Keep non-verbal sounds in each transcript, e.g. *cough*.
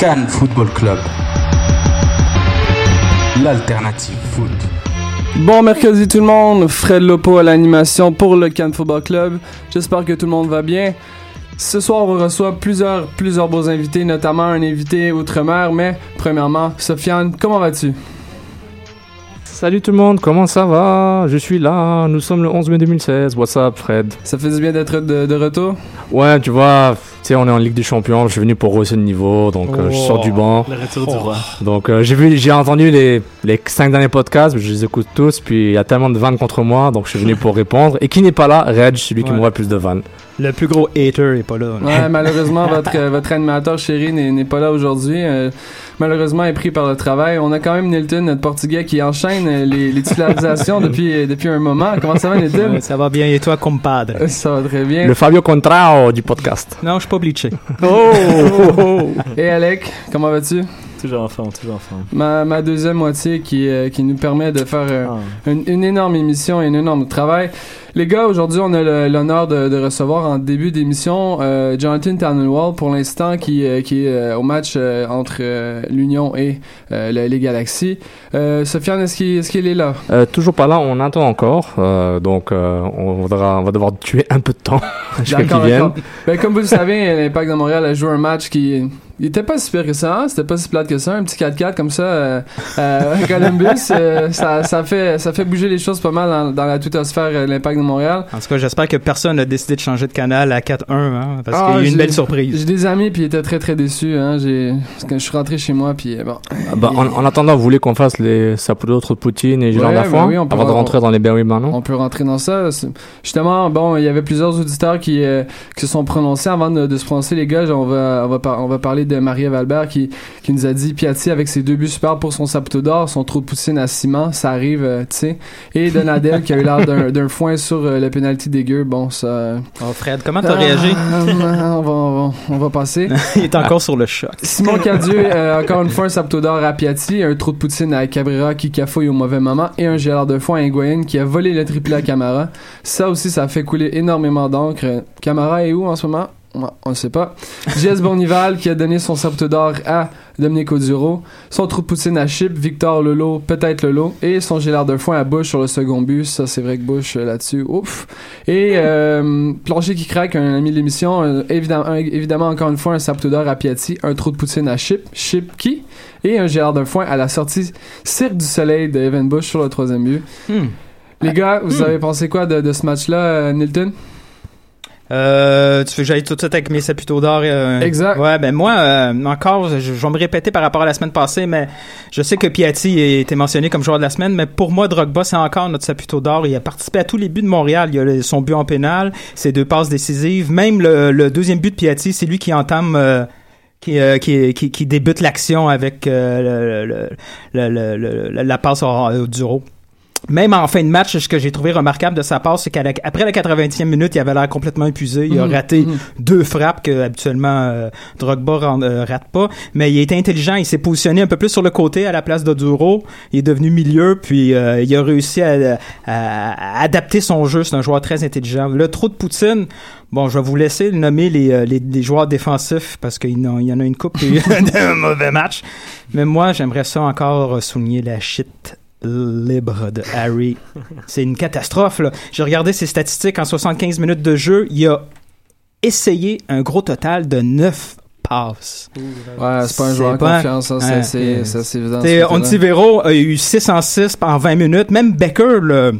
Cannes Football Club. L'alternative foot. Bon mercredi tout le monde, Fred Lopo à l'animation pour le Cannes Football Club. J'espère que tout le monde va bien. Ce soir, on reçoit plusieurs, plusieurs beaux invités, notamment un invité outre-mer, mais premièrement, Sofiane, comment vas-tu? Salut tout le monde, comment ça va? Je suis là, nous sommes le 11 mai 2016. What's up, Fred? Ça fait du bien d'être de, de retour? Ouais, tu vois, sais, on est en Ligue des Champions, je suis venu pour rehausser le niveau, donc euh, je sors du banc. Le retour du roi. Donc euh, j'ai vu, j'ai entendu les, les cinq derniers podcasts, je les écoute tous, puis il y a tellement de vannes contre moi, donc je suis venu pour répondre. Et qui n'est pas là? Reg, celui qui Ouais. m'envoie plus de vannes. Le plus gros hater est pas là. là. Ouais, malheureusement, *laughs* votre, euh, votre animateur chéri n'est n'est pas là aujourd'hui. Euh, malheureusement, il est pris par le travail. On a quand même Nilton, notre portugais, qui enchaîne les, les titularisations *laughs* depuis, depuis un moment. Comment ça va, Nilton? Ça va bien. Et toi, compadre? Ça va très bien. Le Fabio Contrao du podcast. Non, je pas bleaché. *laughs* Et Alec, comment vas-tu? Toujours en forme, toujours en forme. Ma, ma deuxième moitié qui, euh, qui nous permet de faire euh, Ah. une, une énorme émission et un énorme travail. Les gars, aujourd'hui, on a l'honneur de, de recevoir en début d'émission euh, Jonathan Tannenwald, pour l'instant, qui, euh, qui est euh, au match euh, entre euh, l'Union et euh, le- les Galaxies. Euh, Sofiane, est-ce qu'il est, qu'il est là? Euh, toujours pas là, on attend encore, euh, donc euh, on, voudra, on va devoir tuer un peu de temps *laughs* jusqu'à qu'il vienne. Ben, comme vous le savez, *laughs* l'Impact de Montréal a joué un match qui... Il était pas si pire que ça, hein? c'était pas si plate que ça, un petit 4-4 comme ça euh, euh, à *laughs* Columbus, euh, ça, ça, fait, ça fait bouger les choses pas mal dans, dans la twittosphère euh, de l'Impact de Montréal. En tout cas, j'espère que personne n'a décidé de changer de canal à 4-1, hein, parce Ah, qu'il y a eu j'ai- une belle surprise. J'ai des amis puis ils étaient très très déçus. Hein. J'ai parce que je suis rentré chez moi puis bon. Ah bah, en, en attendant, vous voulez qu'on fasse les Trou de Poutine et Ouais, Lafont bah oui, on peut- avant de rentrer dans les Berry maintenant On peut rentrer dans ça. Justement, bon, il y avait plusieurs auditeurs qui, euh, qui se sont prononcés avant de, de se prononcer. Les gars, on va, on va, par- on va parler de Marie-Ève Albert qui, qui nous a dit Piatti avec ses deux buts super pour son sapoteau d'or, son trou de poutine à ciment, ça arrive, euh, tu sais. Et Donadel qui a eu l'air d'un d'un foin sur euh, le penalty dégueu. Bon, ça. euh, Oh, Fred, comment t'as réagi? *laughs* Ah, on, va, on, va, on va passer. *laughs* Il est encore sur le choc. Simon Cadieux, *laughs* euh, encore une fois, un sapoteau d'or à Piatti, un trou de poutine à Cabrera qui cafouille au mauvais moment et un gélard de foin à Higuain qui a volé le triplé à Camara. Ça aussi, ça a fait couler énormément d'encre. Camara est où en ce moment? Ouais, On ne sait pas. Jess Bournival qui a donné son sapoteau d'or à Dominique Oduro, son trou de poutine à Chip, Victor Lolo, peut-être Lolo, et son gélard de foin à Bush sur le second but. Ça, c'est vrai que Bush euh, là-dessus, ouf. Et euh, Plancher qui craque, un ami de l'émission, euh, évidemment, évidemment, encore une fois, un sapoteau d'or à Piatti, un trou de poutine à Chip, Chip qui, et un gélard de foin à la sortie Cirque du Soleil de Evan Bush sur le troisième but. Hmm. Les gars, vous avez pensé quoi de, de ce match-là, euh, Nilton? Euh, tu veux que j'aille tout de suite avec mes saputos d'or? euh, Exact. Ouais, ben moi, euh, encore, je, je vais me répéter par rapport à la semaine passée, mais je sais que Piatti a été mentionné comme joueur de la semaine, mais pour moi, Drogba, c'est encore notre saputo d'or. Il a participé à tous les buts de Montréal. Il a le- son but en pénal, ses deux passes décisives. Même le, le deuxième but de Piatti, c'est lui qui entame... euh, qui, euh, qui, qui, qui débute l'action avec euh, le- la passe au, au Duro. Même en fin de match, ce que j'ai trouvé remarquable de sa passe, c'est qu'après la 90e minute, il avait l'air complètement épuisé. Il a Mhm, raté mhm. deux frappes que habituellement euh, Drogba rend- euh, rate pas. Mais il été intelligent. Il s'est positionné un peu plus sur le côté à la place d'Oduro. Il est devenu milieu, puis euh, il a réussi à, à- à adapter son jeu. C'est un joueur très intelligent. Le trou de Poutine, bon, je vais vous laisser nommer les, euh, les, les joueurs défensifs parce qu'il y en a- une coupe qui a eu un mauvais match. Mais moi, j'aimerais ça encore souligner la shit libre de Harry. C'est une catastrophe, là. J'ai regardé ses statistiques en 75 minutes de jeu. Il a essayé un gros total de 9 passes. Ouais, c'est pas un joueur pas- confiance, ça, c'est- évident. Ontivero a eu 6 en 6 en 20 minutes. Même Becker, le,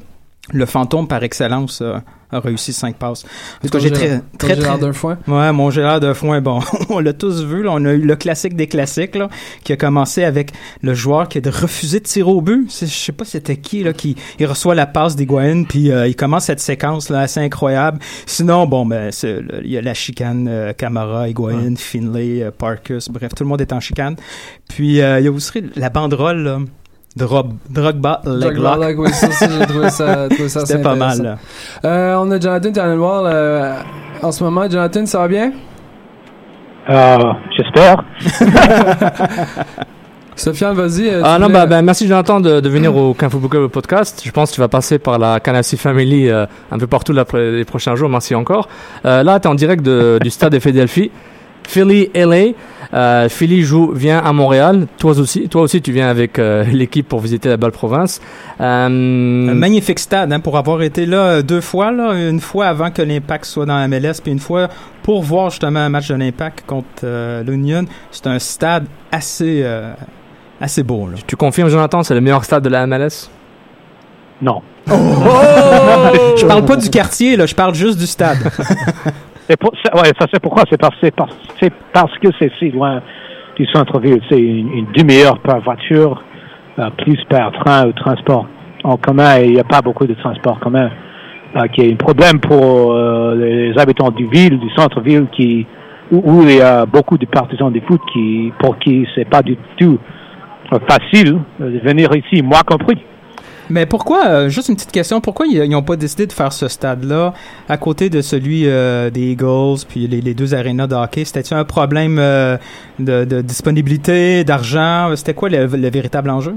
le fantôme par excellence, euh, a réussi 5 passes. Tout cas, j'ai très, très, Gérard très, d'un foin. Ouais, mon Gérard de foin, bon, *laughs* on l'a tous vu, là, on a eu le classique des classiques, là, qui a commencé avec le joueur qui a refusé de tirer au but. Je sais pas c'était qui, là, qui il reçoit la passe d'Higuain, puis euh, il commence cette séquence, là, assez incroyable. Sinon, bon, ben, il y a la chicane euh, Camara, Higuain, Finlay, euh, Parkus, bref, tout le monde est en chicane. Puis, euh, il y a aussi la banderole, là, Drogba, leg Drogba, oui, ça, ça, j'ai trouvé ça, *laughs* trouvé ça assez C'était pas mal, là. Euh, on a Jonathan Tannenwald euh, en ce moment. Jonathan, ça va bien? Euh, j'espère. *laughs* Sofiane, vas-y. euh, Ah non, bah, bah, merci Jonathan de, de venir au Football Club podcast. Je pense que tu vas passer par la Canassi Family euh, un peu partout les prochains jours. Merci encore. Euh, là, tu es en direct de- du stade de Philadelphie. Philly, LA. Euh, Philly joue, vient à Montréal. Toi aussi, toi aussi, tu viens avec euh, *laughs* l'équipe pour visiter la belle province. Euh, Un magnifique stade hein, pour avoir été là euh, deux fois, là, une fois avant que l'Impact soit dans la MLS, puis une fois pour voir justement un match de l'Impact contre euh, l'Union. C'est un stade assez, euh, assez beau. Là. tu confirmes, Jonathan, c'est le meilleur stade de la MLS? Non. *laughs* Je parle pas du quartier, là, je parle juste du stade. *laughs* C'est pour, ça- c'est pourquoi? C'est parce, que c'est si loin du centre-ville. C'est une, demi-heure par voiture, euh, plus par train ou transport en commun. Il n'y a pas beaucoup de transport commun. Euh, qui est un problème pour euh, les habitants du ville, du centre-ville, qui où, il y a beaucoup de partisans du foot qui, pour qui c'est pas du tout facile de venir ici, moi compris. Mais pourquoi, euh, juste une petite question, pourquoi ils n'ont pas décidé de faire ce stade-là à côté de celui euh, des Eagles puis les, les deux arénas de hockey? C'était-tu un problème euh, de, de disponibilité, d'argent? C'était quoi le, le véritable enjeu?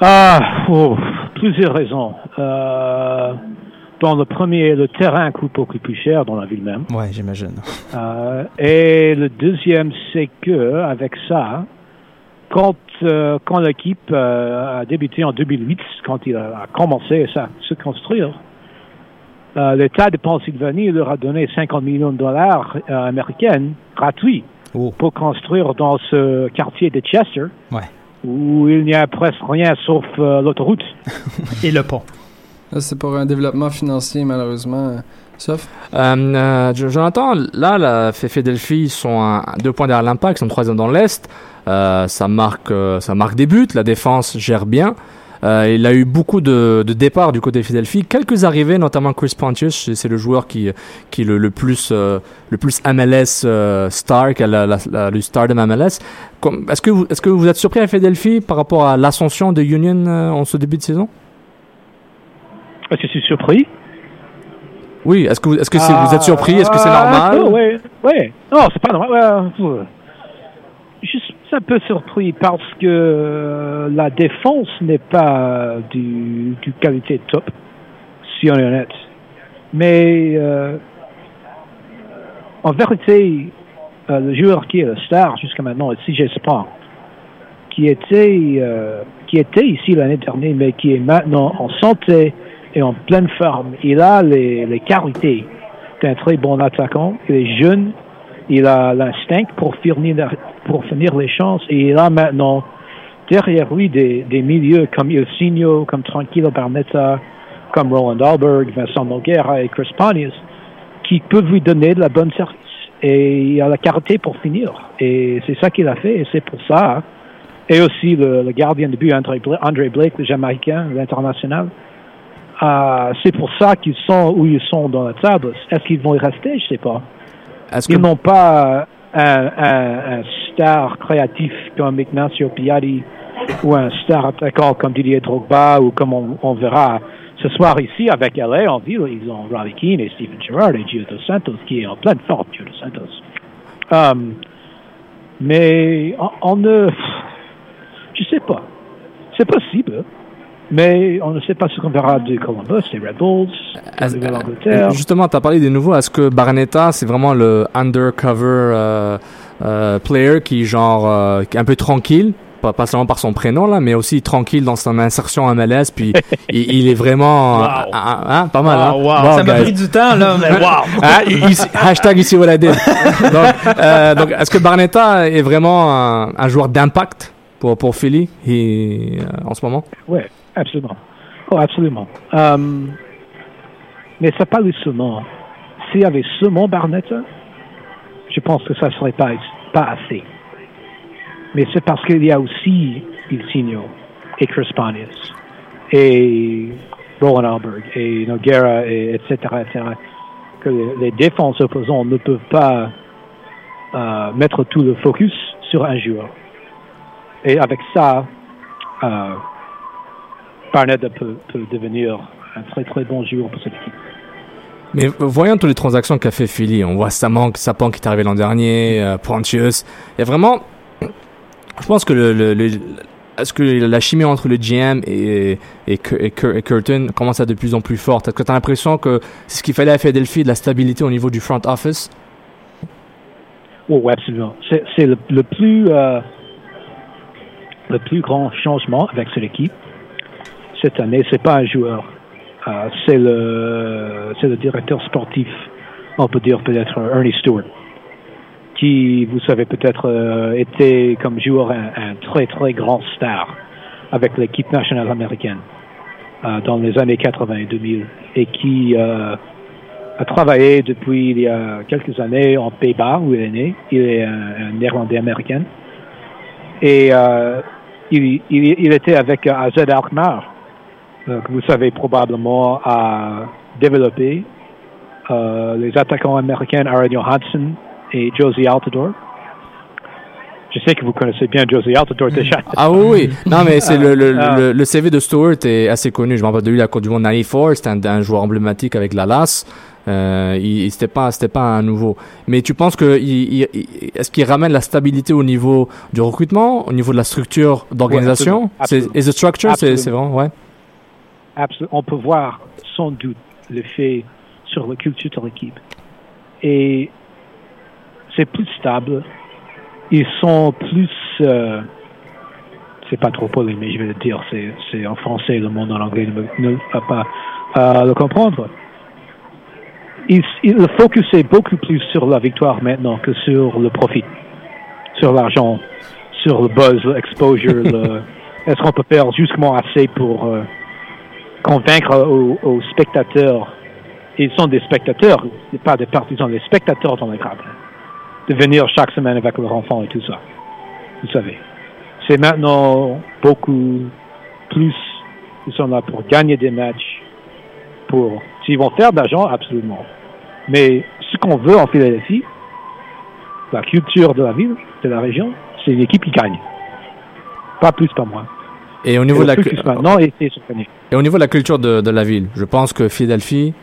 Ah, oh, plusieurs raisons. Dans le premier, le terrain coûte beaucoup plus cher dans la ville même. Ouais, j'imagine. Et le deuxième, c'est que avec ça, quand euh, quand l'équipe euh, a débuté en 2008, quand il a, commencé à se construire, euh, l'État de Pennsylvanie leur a donné 50 millions de dollars euh, américains gratuits Oh. pour construire dans ce quartier de Chester, Ouais. où il n'y a presque rien sauf euh, l'autoroute. *laughs* Et le pont. C'est pour un développement financier, malheureusement. Sauf. Euh, euh, Jo- Jonathan, là, la Philadelphie, sont à deux points derrière l'Impact, ils sont troisième dans l'Est. Euh, ça marque, euh, ça marque des buts. La défense gère bien. Euh, il a eu beaucoup de, de départs du côté de Philadelphie, quelques arrivées, notamment Chris Pontius, c'est le joueur qui, qui est le, le plus, euh, le plus MLS euh, star, qui a la, la, la- le star de MLS. Est-ce que, vous- est-ce que vous êtes surpris à Philadelphie par rapport à l'ascension de Union en ce début de saison? Est-ce que je suis surpris? Oui, est-ce que, vous- que êtes surpris? Est-ce que c'est Ah, normal? Oui, oui. Non, c'est pas normal. Ouais, ouais. Suis un peu surpris parce que euh, la défense n'est pas du, du qualité top, si on est honnête. Mais euh, en vérité, euh, le joueur qui est le star jusqu'à maintenant est CJ Spong, qui était, qui était ici l'année dernière, mais qui est maintenant en santé et en pleine forme. Il a les, les qualités d'un très bon attaquant. Il est jeune. Il a l'instinct pour finir, pour finir les chances. Et il a maintenant derrière lui des, des milieux comme Ilsinho, comme Tranquilo Barnetta, comme Roland Alberg, Vincent Noguera et Chris Pontius, qui peuvent lui donner de la bonne service. Et il a la qualité pour finir. Et c'est ça qu'il a fait. Et c'est pour ça. Et aussi le, le gardien de but, André Blake, André Blake le Jamaïcain, l'international. Euh, c'est pour ça qu'ils sont où ils sont dans la table. Est-ce qu'ils vont y rester? Je sais pas. Que Ils n'ont pas un, un, star créatif comme Ignacio Piatti ou un star attaquant comme Didier Drogba ou comme on, on verra ce soir ici avec LA en ville. Ils ont Robbie Keane et Steven Gerrard et Gio Santos qui est en pleine forme, Gio Santos. Um, mais on, on ne... Je sais pas. C'est possible. Mais on ne sait pas ce qu'on verra de Columbus, des Red Bulls, de euh, Justement, tu as parlé des nouveaux. Est-ce que Barnetta, c'est vraiment le undercover euh, euh, player qui genre euh, qui est un peu tranquille, pas, pas seulement par son prénom là, mais aussi tranquille dans son insertion en MLS. Puis *laughs* il, il est vraiment, Wow. ah, ah, hein, pas mal. hein? Ah, wow. Wow, Ça m'a pris du temps, là, mais *laughs* wow! Hein, you see- hashtag you see what I did. *laughs* donc, euh, donc est-ce que Barnetta est vraiment un, un joueur d'impact pour pour Philly et, euh, en ce moment? Oui, absolument. Oh, absolument. Um, mais c'est pas le seulement. S'il y avait seulement Barnetta, je pense que ça ne serait pas, pas assez. Mais c'est parce qu'il y a aussi Ilsinho et Chris Pontius et Roland Alberg et Noguera, et etc., etc., que les, défenses opposantes ne peuvent pas euh, mettre tout le focus sur un joueur. Et avec ça, euh, Barnett peut, peut devenir un très très bon joueur pour cette équipe. Mais voyons toutes les transactions qu'a fait Philly, on voit Saman, Sapan qui est arrivé l'an dernier, euh, Pontius. Il y a vraiment, je pense que le, le- le- est-ce que la chimie entre le GM et, et, Cur- et Cur- et Curtin commence à être de plus en plus forte? Est-ce que tu as l'impression que c'est ce qu'il fallait à Philadelphie, de la stabilité au niveau du front office? Oh, oui, absolument. C'est c'est le, le plus euh, le plus grand changement avec cette équipe cette année. C'est pas un joueur, Euh, c'est le c'est le directeur sportif. On peut dire peut-être euh, Ernie Stewart, qui vous savez peut-être euh, était comme joueur un, très très grand star avec l'équipe nationale américaine dans les années 80 et 2000 et qui a travaillé depuis il y a quelques années en Pays-Bas où il est né. Il est un, néerlandais américain. Et il, il, était avec euh, AZ Alkmaar, euh, que vous savez probablement a développé euh, les attaquants américains Aaron Johansson et Josie Altidore. Je sais que vous connaissez bien Josie Altidore déjà. Ah oui, oui. *laughs* Non, mais c'est le, le, Ah. le, le CV de Stewart est assez connu. Je me rappelle de lui la Coupe du Monde 94. C'était un, un joueur emblématique avec la LAS. Euh, il, il- c'était pas, c'était pas un nouveau. Mais tu penses que, il, il- il- est-ce qu'il ramène la stabilité au niveau du recrutement, au niveau de la structure d'organisation? Ouais, c'est, absolument. is the structure? C'est, c'est vraiment, ouais. On peut voir sans doute l'effet sur la culture de l'équipe. Et c'est plus stable. Ils sont plus. euh, c'est pas trop poli, mais je vais le dire. C'est, en français, le monde en anglais ne, va pas euh, le comprendre. Il, il- le focus est beaucoup plus sur la victoire maintenant que sur le profit, sur l'argent, sur le buzz, l'exposure. le, *laughs* est-ce qu'on peut faire justement assez pour. euh, convaincre aux, aux spectateurs, ils sont des spectateurs, pas des partisans, des spectateurs dans les gradins, de venir chaque semaine avec leur enfant et tout ça. Vous savez. C'est maintenant beaucoup plus, ils sont là pour gagner des matchs, pour, s'ils vont faire de l'argent, absolument. Mais ce qu'on veut en Philadelphie, la culture de la ville, de la région, c'est une équipe qui gagne. Pas plus, pas moins. Et au Et niveau de la, maintenant gagner. Et au niveau de la culture de, de la ville, je pense que Philadelphie,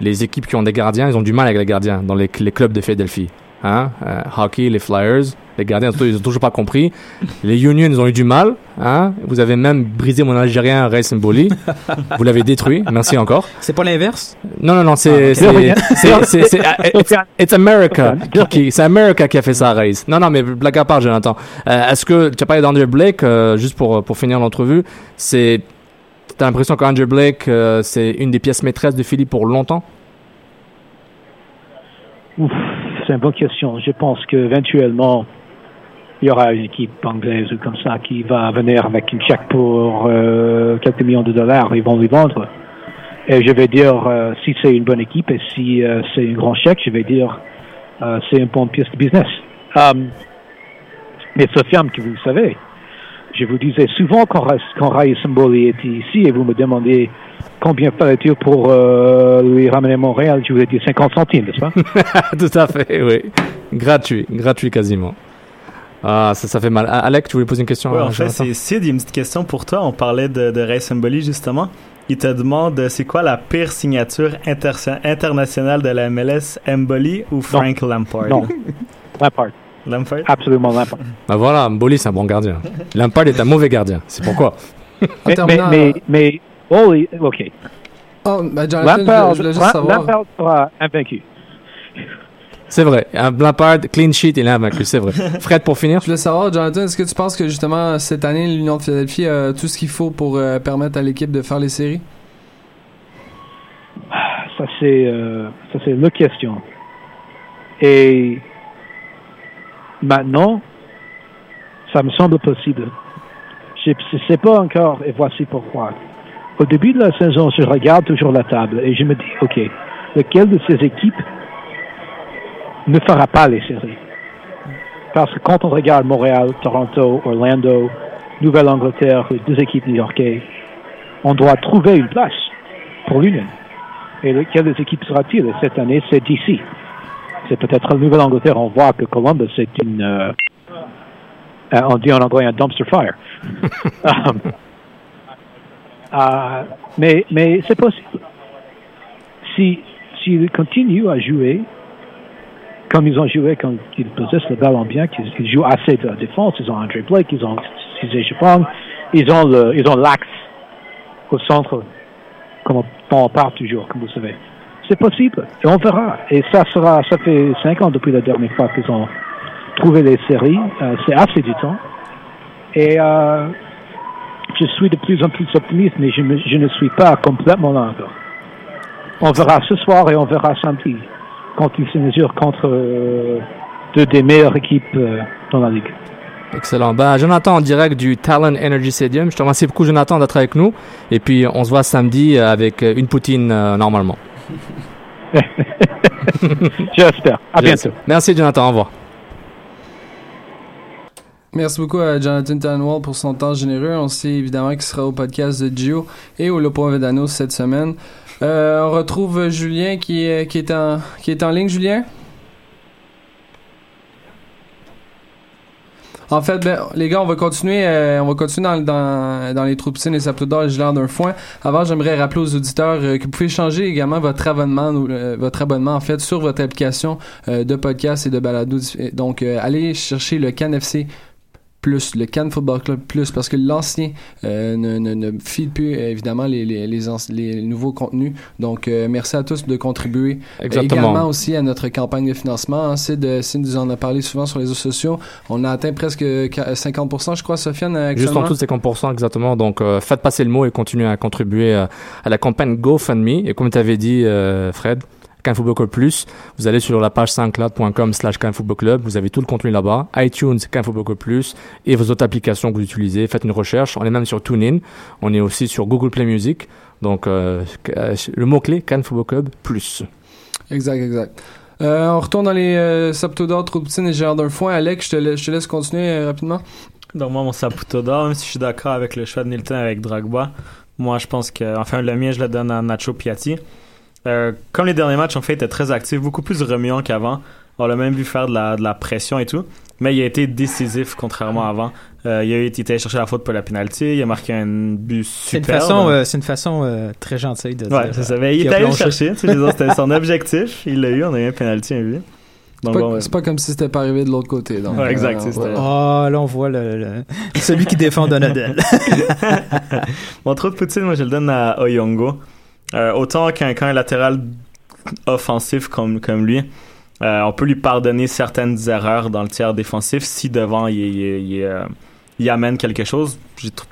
les équipes qui ont des gardiens, ils ont du mal avec les gardiens dans les, les clubs de Philadelphie. Hein? Euh, hockey, les Flyers, les gardiens, ils ont toujours pas compris. Les Unions, ils ont eu du mal. Hein? Vous avez même brisé mon Algérien Ray Mboli. Vous l'avez détruit. Merci encore. C'est pas l'inverse? Non, non, non, c'est, Ah, ok. c'est, c'est, ah, it's, it's America. c'est America qui a fait ça, Race. Non, non, mais blague à part, Jonathan. Euh, est-ce que, tu as parlé d'Andrew Blake, euh, juste pour, pour finir l'entrevue, c'est, t'as l'impression qu'Andrew Blake, euh, c'est une des pièces maîtresses de Philly pour longtemps? C'est une bonne question. Je pense qu'éventuellement, il y aura une équipe anglaise ou comme ça qui va venir avec une chèque pour euh, quelques millions de dollars. Ils vont lui vendre. Et je vais dire, euh, si c'est une bonne équipe et si c'est un grand chèque, je vais dire, c'est une bonne pièce de business. Mais Sofiane, que vous savez, je vous disais souvent quand, quand Ray Symboli était ici et vous me demandez combien fallait-il pour euh, lui ramener Montréal, je vous ai dit 50 centimes, n'est-ce pas? *laughs* Tout à fait, oui. Gratuit, gratuit quasiment. Ah, ça, ça fait mal. Ah, Alec, tu voulais poser une question Ouais, à en fait, c'est Sid, il y a une petite question pour toi. On parlait de, de Ray Symboli, justement. Il te demande euh, c'est quoi la pire signature inter- internationale de la MLS, Mboli ou Frank Lampard? Non. *laughs* Lampard. Lampard Absolument Lampard. Bah voilà, Mboli, c'est un bon gardien. Lampard est un mauvais gardien. C'est pourquoi. Mais, mais, mais, mais, oh, oui, ok. oh, ben, Jonathan, je voulais- Lampard, je voulais juste savoir. Lampard sera invaincu. C'est vrai. Un Lampard, clean sheet, il est invaincu, c'est vrai. Fred, pour finir? Je voulais savoir, Jonathan, est-ce que tu penses que justement cette année, l'Union de Philadelphie a tout ce qu'il faut pour euh, permettre à l'équipe de faire les séries? Ça, c'est, euh, ça, c'est la question. Et maintenant, ça me semble possible. Je ne sais pas encore, et voici pourquoi. Au début de la saison, je regarde toujours la table et je me dis, OK, lequel de ces équipes ne fera pas les séries? Parce que quand on regarde Montréal, Toronto, Orlando, Nouvelle-Angleterre, les deux équipes new-yorkaises, on doit trouver une place pour l'Union. Et lequel des équipes sera-t-il? Et Cette année, c'est DC. C'est peut-être la Nouvelle-Angleterre. On voit que Columbus, c'est une... euh, euh, on dit en anglais un dumpster fire. *laughs* Um, euh, mais mais c'est possible. Si s'ils continuent à jouer comme ils ont joué quand ils possèdent le ballon bien, qu'ils jouent assez de la défense, ils ont André Blake, ils ont ils ont le, ils ont l'axe au centre, comme on, on parle toujours, comme vous savez. C'est possible, et on verra. Et ça sera, ça fait cinq ans depuis la dernière fois qu'ils ont trouvé les séries. Euh, c'est assez du temps. Et euh, je suis de plus en plus optimiste, mais je, me- je ne suis pas complètement là encore. On verra ce soir et on verra samedi quand ils se mesurent contre euh, deux des meilleures équipes dans la ligue. Excellent. Ben, Jonathan, en direct du Talon Energy Stadium. Je te remercie beaucoup, Jonathan, d'être avec nous. Et puis, on se voit samedi avec une poutine normalement. *laughs* *laughs* J'espère. À bientôt. Merci, Jonathan. Au revoir. Merci beaucoup à Jonathan Tanwell pour son temps généreux. On sait évidemment qu'il sera au podcast de Gio et au Lopo Vedano cette semaine. Euh, on retrouve Julien qui est, qui, est en, qui est en ligne. Julien? En fait, ben, les gars, on va continuer, euh, on va continuer dans, dans, dans les troupes et sapes d'or et l'air d'un foin. Avant, j'aimerais rappeler aux auditeurs euh, que vous pouvez changer également votre abonnement, euh, votre abonnement en fait sur votre application euh, de podcast et de balado. Donc, euh, allez chercher le CanFC plus, le Cannes Football Club plus, parce que l'ancien euh, ne, ne, ne file plus évidemment les, les, les, nouveaux contenus. Donc, euh, merci à tous de contribuer Exactement. également aussi à notre campagne de financement. Hein, Sid, euh, nous en a parlé souvent sur les réseaux sociaux. On a atteint presque qua- 50%, je crois, Sofiane, Juste en dessous de 50% exactement. Donc, euh, faites passer le mot et continuez à contribuer à la campagne GoFundMe. Et comme tu avais dit, Fred, Cannes Football Club Plus, vous allez sur la page soundcloud.com slash Club. Vous avez tout le contenu là-bas. iTunes, Cannes Football Club Plus et vos autres applications que vous utilisez. Faites une recherche. On est même sur TuneIn. On est aussi sur Google Play Music. Donc, euh, euh, le mot-clé, Cannes Football Club Plus. Exact, exact. Euh, on retourne dans les euh, Saptodor, poutine et Gérard d'un foin. Alex, je te, la- je te laisse continuer euh, rapidement. Donc moi, mon Saputo d'or, même si je suis d'accord avec le choix de Nilton avec Drogba, moi je pense que, enfin le mien, je le donne à Nacho Piatti. Euh, comme les derniers matchs, en fait, il était très actif, beaucoup plus remuant qu'avant. On l'a même vu faire de la, de la pression et tout. Mais il a été décisif, contrairement à avant. Euh, il, a, était allé chercher la faute pour la penalty. Il a marqué un but C'est une super. façon, euh, c'est une façon euh, très gentille de Ouais, dire. c'est ça. euh, Mais il est a allé le chercher. C'était son *laughs* objectif. Il l'a eu. On a eu un penalty, un but. C'est Donc, pas, bon, ouais. c'est pas comme si c'était pas arrivé de l'autre côté. Donc, Ouais, exact, euh. Ah, là, on voit le, le- celui qui défend Donadel. *laughs* Mon trou de poutine, moi, je le donne à Oyongo. Euh, autant qu'un qu'un latéral offensif comme, comme lui, euh, on peut lui pardonner certaines erreurs dans le tiers défensif si devant il, il- il- euh, il amène quelque chose.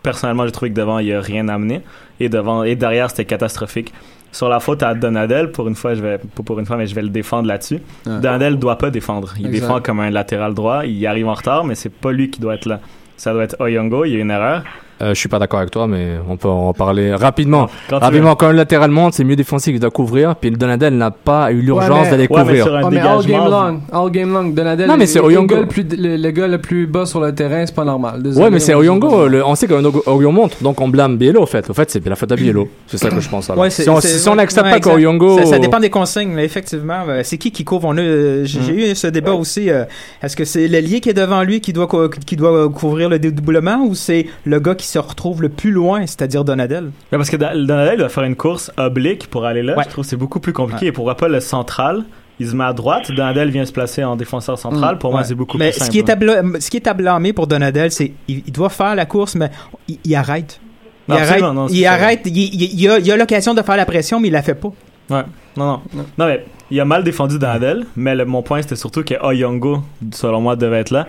Personnellement, j'ai trouvé que devant il a rien amené et devant et derrière c'était catastrophique. Sur la faute à Donadel, pour une fois, je vais pas pour une fois, mais je vais le défendre là-dessus. Ouais. Donadel doit pas défendre. Il Exact. défend comme un latéral droit. Il arrive en retard, mais c'est pas lui qui doit être là. Ça doit être Oyongo. Il y a une erreur. Euh, je suis pas d'accord avec toi, mais on peut en parler rapidement. Quand Rapidement, quand un latéral monte, c'est mieux défensif, il doit couvrir. Puis le Donadel n'a pas eu l'urgence d'aller Ouais, couvrir. mais all game long, all game long, Donadel. Non, mais c'est le- Oyongo. Le, gars le, plus, le, le gars le plus bas sur le terrain, c'est pas normal. Désolé, Ouais, mais c'est on- Oyongo. le- on sait qu'Oyongo monte, donc on blâme Biello, au fait. Au fait, c'est la faute à Biello. C'est ça que je pense. Ouais, si on si n'accepte ouais, pas qu'Oyongo. Ça, ça dépend des consignes, mais effectivement, euh, c'est qui qui couvre? On a, euh, J'ai j'ai eu ce débat aussi. euh, Est-ce que c'est l'ailier qui est devant lui qui doit qui doit couvrir le dédoublement ou c'est le gars qui se retrouve le plus loin, c'est-à-dire Donadel Ouais, parce que Donadel doit faire une course oblique pour aller là. Ouais. Je trouve que c'est beaucoup plus compliqué. Et pourquoi pas le central Il se met à droite. Donadel vient se placer en défenseur central. Pour moi, Ouais. c'est beaucoup Mais plus ce simple. qui est à bla- ce qui est à blâmer pour Donadel, c'est il, il doit faire la course, mais il, il arrête. Il Non, arrête. non, il arrête. Il, il- il a, il a l'occasion de faire la pression, mais il la fait pas. Ouais. Non, non. Non, mais il a mal défendu Donadel. Mais le- mon point, c'était surtout que Oyongo, selon moi, devait être là.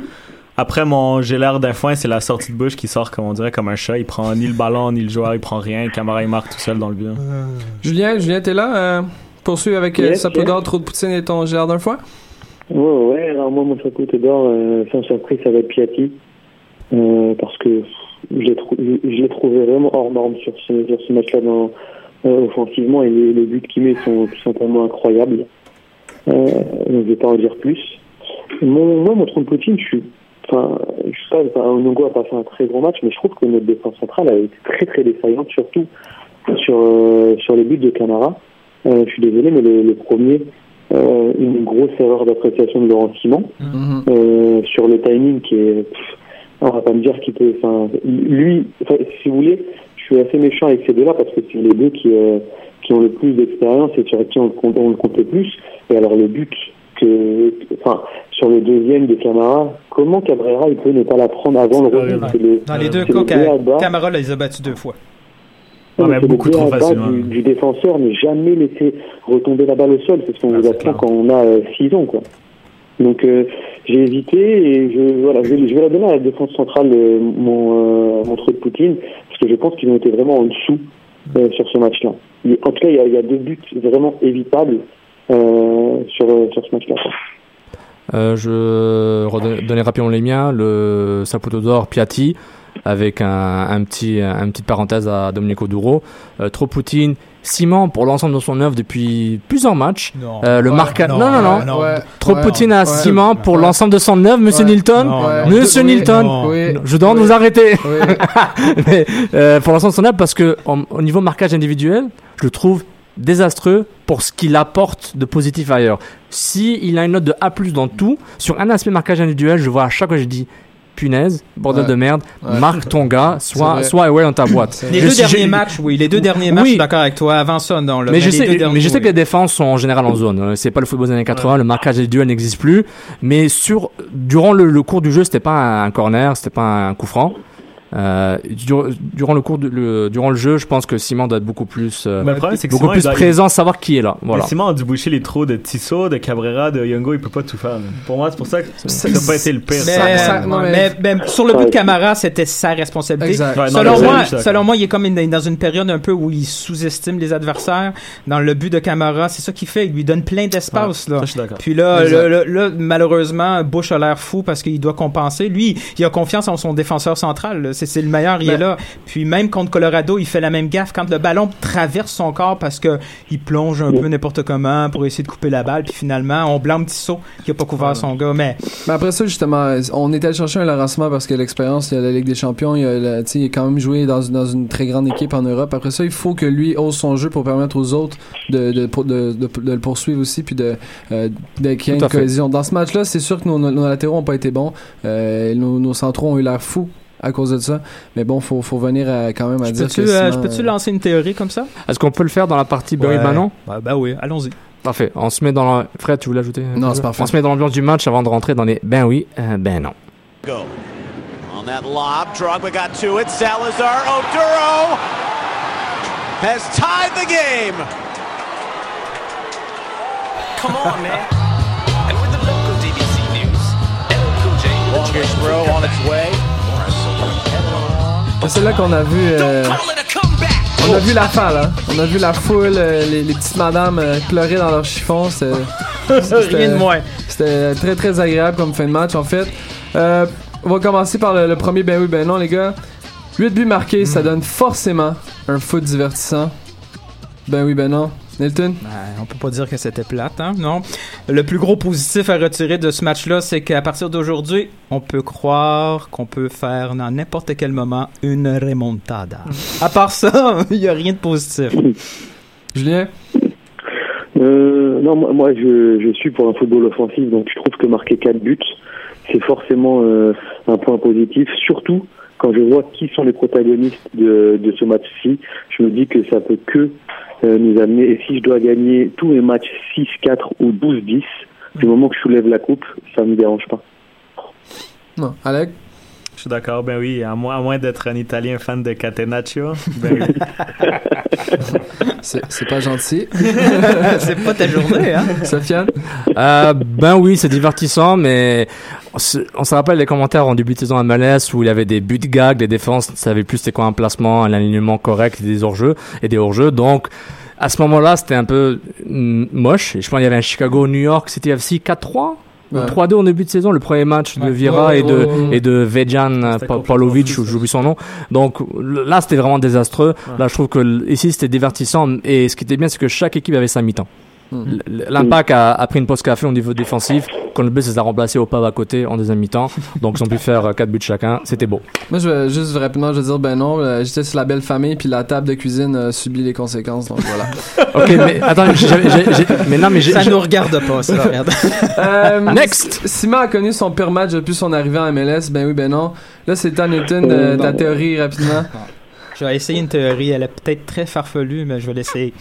Après, mon j'ai l'air d'un foin, c'est la sortie de bouche qui sort, comme on dirait, comme un chat. Il prend ni le ballon, ni le joueur, il prend rien. Camara, il marque tout seul dans le but. Julien, Julien, t'es là? Euh, poursuis avec euh, Yes, Sapodor, trop de poutine et ton Gérard d'un foin? Ouais, ouais, alors moi, mon chapeau d'or, euh, sans surprise, ça va être Piatti. Euh, parce que je l'ai trou- je l'ai trouvé vraiment hors norme sur ce, sur ce match-là dans, euh, offensivement et les, les buts qu'il met sont tout simplement incroyables. Euh, donc je vais pas en dire plus. Mon, moi, mon trompe Poutine, je suis, enfin, je sais pas, Onongo a pas fait un très grand match, mais je trouve que notre défense centrale a été très très défaillante, surtout sur, euh, sur les buts de Camara. Euh, je suis désolé, mais le, le premier, euh, une grosse erreur d'appréciation de Laurent Simon Mhm. euh, sur le timing qui est. pff, on va pas me dire qu'il peut. Enfin, lui, si vous voulez, je suis assez méchant avec ces deux-là parce que c'est les deux qui, qui ont le plus d'expérience et sur qui on, on le compte le plus. Et alors, le but que enfin, sur le deuxième de Camara, comment Cabrera il peut ne pas la prendre avant le le- Dans les deux cas, le. Camara les a battus deux fois. Non, mais mais beaucoup trop facilement. Du, du défenseur, ne jamais laisser retomber la balle au sol. C'est ce qu'on Ah, vous apprend quand on a 6 ans, quoi. Donc euh, j'ai hésité et je voilà, je vais, je vais la donner à la défense centrale euh, mon euh, mon de Poutine parce que je pense qu'ils ont été vraiment en dessous euh, sur ce match-là. En tout cas, il y a, il y a deux buts vraiment évitables euh, sur euh, sur ce match-là. Euh, je redonner rapidement les miens. Le Saputo d'or Piatti avec un, un petit un petite parenthèse à Domenico Duro. Euh, trop Poutine, Simon pour l'ensemble de son œuvre depuis plusieurs matchs. Non. Euh, le Ouais, marquage. Non, non, non. Ouais. Trop Ouais. Poutine à Ouais. Simon pour l'ensemble de son œuvre, Monsieur Ouais. Nilton. Non, Ouais. Monsieur Oui, Nilton. non. Oui. Je demande de Oui. vous arrêter. Oui. *laughs* Mais, euh, pour l'ensemble de son œuvre, parce que en- au niveau marquage individuel, je le trouve désastreux pour ce qu'il apporte de positif ailleurs. Si il a une note de A+ dans tout, sur un aspect marquage individuel, je vois à chaque fois je dis punaise, bordel Ouais. de merde, Ouais. marque ton gars, soit soit away dans ta boîte. Les Je deux suis- derniers matchs, oui, les deux derniers matchs, Oui. je suis d'accord avec toi. Ça, non. là, mais je sais, deux derniers, mais je sais que les défenses sont en général en zone. Euh, C'est pas le football des années 80, le marquage individuel n'existe plus. Mais sur, durant le, le cours du jeu, c'était pas un corner, c'était pas un coup franc. Euh, dur- durant le cours du- le, durant le jeu, je pense que Simon doit être beaucoup plus, euh, Mais le problème, c'est que beaucoup Simon, plus doit- présent, savoir qui est là. Mais Voilà. Simon a dû boucher les trous de Tissot, de Cabrera, de Youngo, il peut pas tout faire. mais Pour moi, c'est pour ça que ça n'a pas été le pire. Mais, Ça- ça- non, ouais, mais- mais- mais sur le but de Camara, c'était sa responsabilité. Exact. Ouais, non, selon, moi, selon moi, il est comme une- dans une période un peu où il sous-estime les adversaires. Dans le but de Camara, c'est ça qu'il fait. Il lui donne plein d'espace. là. Ça, je suis d'accord. Puis là, le- le- là, malheureusement, Bush a l'air fou parce qu'il doit compenser. Lui, il a confiance en son défenseur central. là. C'est le meilleur, il Ben- est là. Puis même contre Colorado, il fait la même gaffe quand le ballon traverse son corps parce que il plonge un peu n'importe comment pour essayer de couper la balle. Puis finalement, on blâme Tissot qui a pas couvert son gars. Mais Mais après ça, justement, on était allé chercher un lancement parce que l'expérience, il y a la Ligue des Champions, il, y a la- il a quand même joué dans, une- dans une très grande équipe en Europe. Après ça, il faut que lui ose son jeu pour permettre aux autres de, de, de, de, de le poursuivre aussi, puis de, euh, qu'il y ait une cohésion. Dans ce match-là, c'est sûr que nos, nos, nos latéraux ont pas été bons. Euh, nos, nos centraux ont eu l'air fous à cause de ça. Mais bon, faut, faut venir à- quand même à je dire peux-tu que euh, sinon, je peux-tu euh, lancer une théorie comme ça? Est-ce qu'on peut le faire dans la partie Berry Ouais. Manon Bah, bah oui, allons-y. Parfait. On se met dans la... Fred, tu voulais ajouter euh, Non, c'est parfait. On se met dans l'ambiance du match avant de rentrer dans les ben oui, euh, ben non. Go. On that lob, Drogba got to it. Salazar Oduro has tied the game. Come on, man. And with the local DBC news, *laughs* LL Cool J Longest throw on its way. C'est là qu'on a vu. euh. On a vu la falle, hein. On a vu la foule, euh, les, les petites madames euh, pleurer dans leur chiffon. c'est- *laughs* c'était- Rien de moins. C'était très très agréable comme fin de match en fait. Euh, on va commencer par le, le premier ben oui ben non les gars. 8 buts marqués, ça donne forcément un foot divertissant. Ben oui ben non. Nilton? Ben, on peut pas dire que c'était plate, hein, non. Le plus gros positif à retirer de ce match-là, c'est qu'à partir d'aujourd'hui, on peut croire qu'on peut faire dans n'importe quel moment une remontada. à part ça, *laughs* il y a rien de positif. *coughs* Julien? Euh, non, moi, moi, je, je suis pour un football offensif, donc je trouve que marquer 4 buts, c'est forcément euh, un point positif, surtout quand je vois qui sont les protagonistes de, de ce match-ci. Je me dis que ça peut que euh, nous amener, et si je dois gagner tous mes matchs 6, 4 ou 12, 10, du moment que je soulève la coupe, ça ne me dérange pas. Non. Alec? Je suis d'accord, ben oui, à moins, à moins d'être un Italien fan de Catenaccio, ben oui. *laughs* C'est c'est pas gentil. *laughs* c'est pas ta journée, hein. Sofiane? Euh, ben oui, c'est divertissant, mais on se, rappelle les commentaires en début de saison à MLS où il y avait des buts de gag, les défenses ne savaient plus c'était quoi un placement, un alignement correct, des hors-jeux et des hors-jeux. Donc, à ce moment-là, c'était un peu mm, moche. Et je pense qu'il y avait un Chicago-New York City FC 4-3 ou Ouais. 3-2 en début de saison, le premier match de Ouais. Vira Ouais, et de, et de Vejan C'était Pavlovic, ça. j'oublie son nom. Donc là, c'était vraiment désastreux. Là, je trouve que ici, c'était divertissant. Et ce qui était bien, c'est que chaque équipe avait sa mi-temps. L'impact a, a pris une pause café au niveau défensif. Columbus les a remplacés au pas à côté en deuxième mi-temps. Donc, ils ont pu faire 4 buts chacun. C'était beau. Moi, je vais juste rapidement, je vais dire ben non. euh, J'étais sur la belle famille, puis la table de cuisine a subi les conséquences. Donc voilà. *laughs* Ok, mais attends, j'ai- mais non, mais j'ai. Ça nous regarde pas, ça, *laughs* regarde. Euh, Next! Simon a connu son pire match depuis son arrivée en MLS. Ben oui, ben non. Là, c'est à Nathan de Euh, ta théorie rapidement. Je vais essayer une théorie. Elle est peut-être très farfelue, mais je vais l'essayer.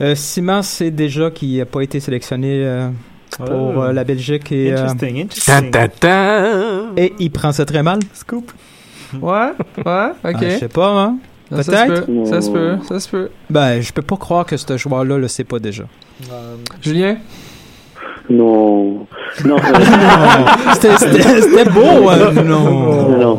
Euh, Simon sait déjà qu'il n'a pas été sélectionné euh, pour euh, la Belgique. Et, Interesting, Ta, interesting. ta, ta. et il prend ça très mal. Scoop. Ouais, ouais, ok. Ah, je sais pas, hein. Ça se peut-être. peut, Ça se peut, ça se peut. Ben, je peux pas croire que ce joueur-là le sait pas déjà. Julien? Non. Non, *laughs* C'était- beau, non, Non. non,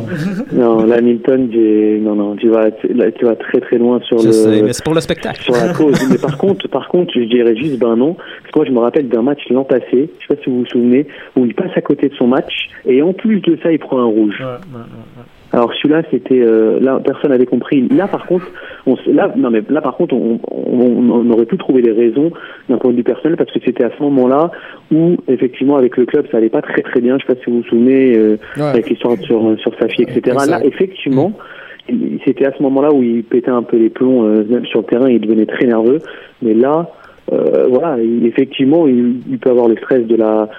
non, l'Hamilton, j'ai, non, non, tu vas, tu- vas très très loin sur Je le, c'est pour le spectacle. sur la cause. Mais par contre, par contre, je dirais juste ben non, parce que moi je me rappelle d'un match l'an passé, je sais pas si vous vous souvenez, où il passe à côté de son match et en plus de ça, il prend un rouge. Ouais, ouais, ouais, ouais. Alors celui-là, c'était euh, là, personne n'avait compris. Là, par contre, on, là, non mais là, par contre, on, on, on aurait pu trouver des raisons d'un point de vue personnel parce que c'était à ce moment-là où effectivement avec le club, ça allait pas très très bien. Je sais pas si vous vous souvenez euh, Ouais. avec l'histoire sur sur sa fille, etc. Là, effectivement, c'était à ce moment-là où il pétait un peu les plombs, euh, même sur le terrain, il devenait très nerveux. Mais là, euh, voilà, il- effectivement, il, il peut avoir le stress de la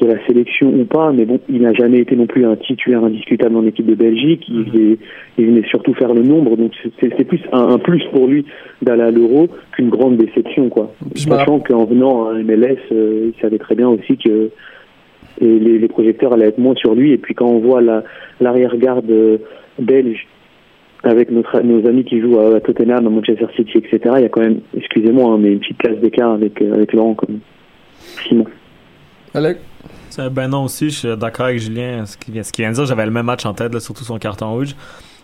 de la sélection ou pas, mais bon, il n'a jamais été non plus un titulaire indiscutable en équipe de Belgique. Il, venait, il venait surtout faire le nombre, donc c'est- plus un, un plus pour lui d'aller à l'Euro qu'une grande déception, quoi. Sachant qu'en venant à MLS, euh, il savait très bien aussi que et les, les projecteurs allaient être moins sur lui. Et puis quand on voit la- l'arrière-garde euh, belge avec notre, nos amis qui jouent à, à Tottenham, à Manchester City, etc., il y a quand même, excusez-moi, hein, mais une petite classe d'écart avec, euh, avec Laurent comme Simon. Alec? Ben non aussi, je suis d'accord avec Julien. Ce qu'il vient, de dire, j'avais le même match en tête, là, surtout son carton rouge.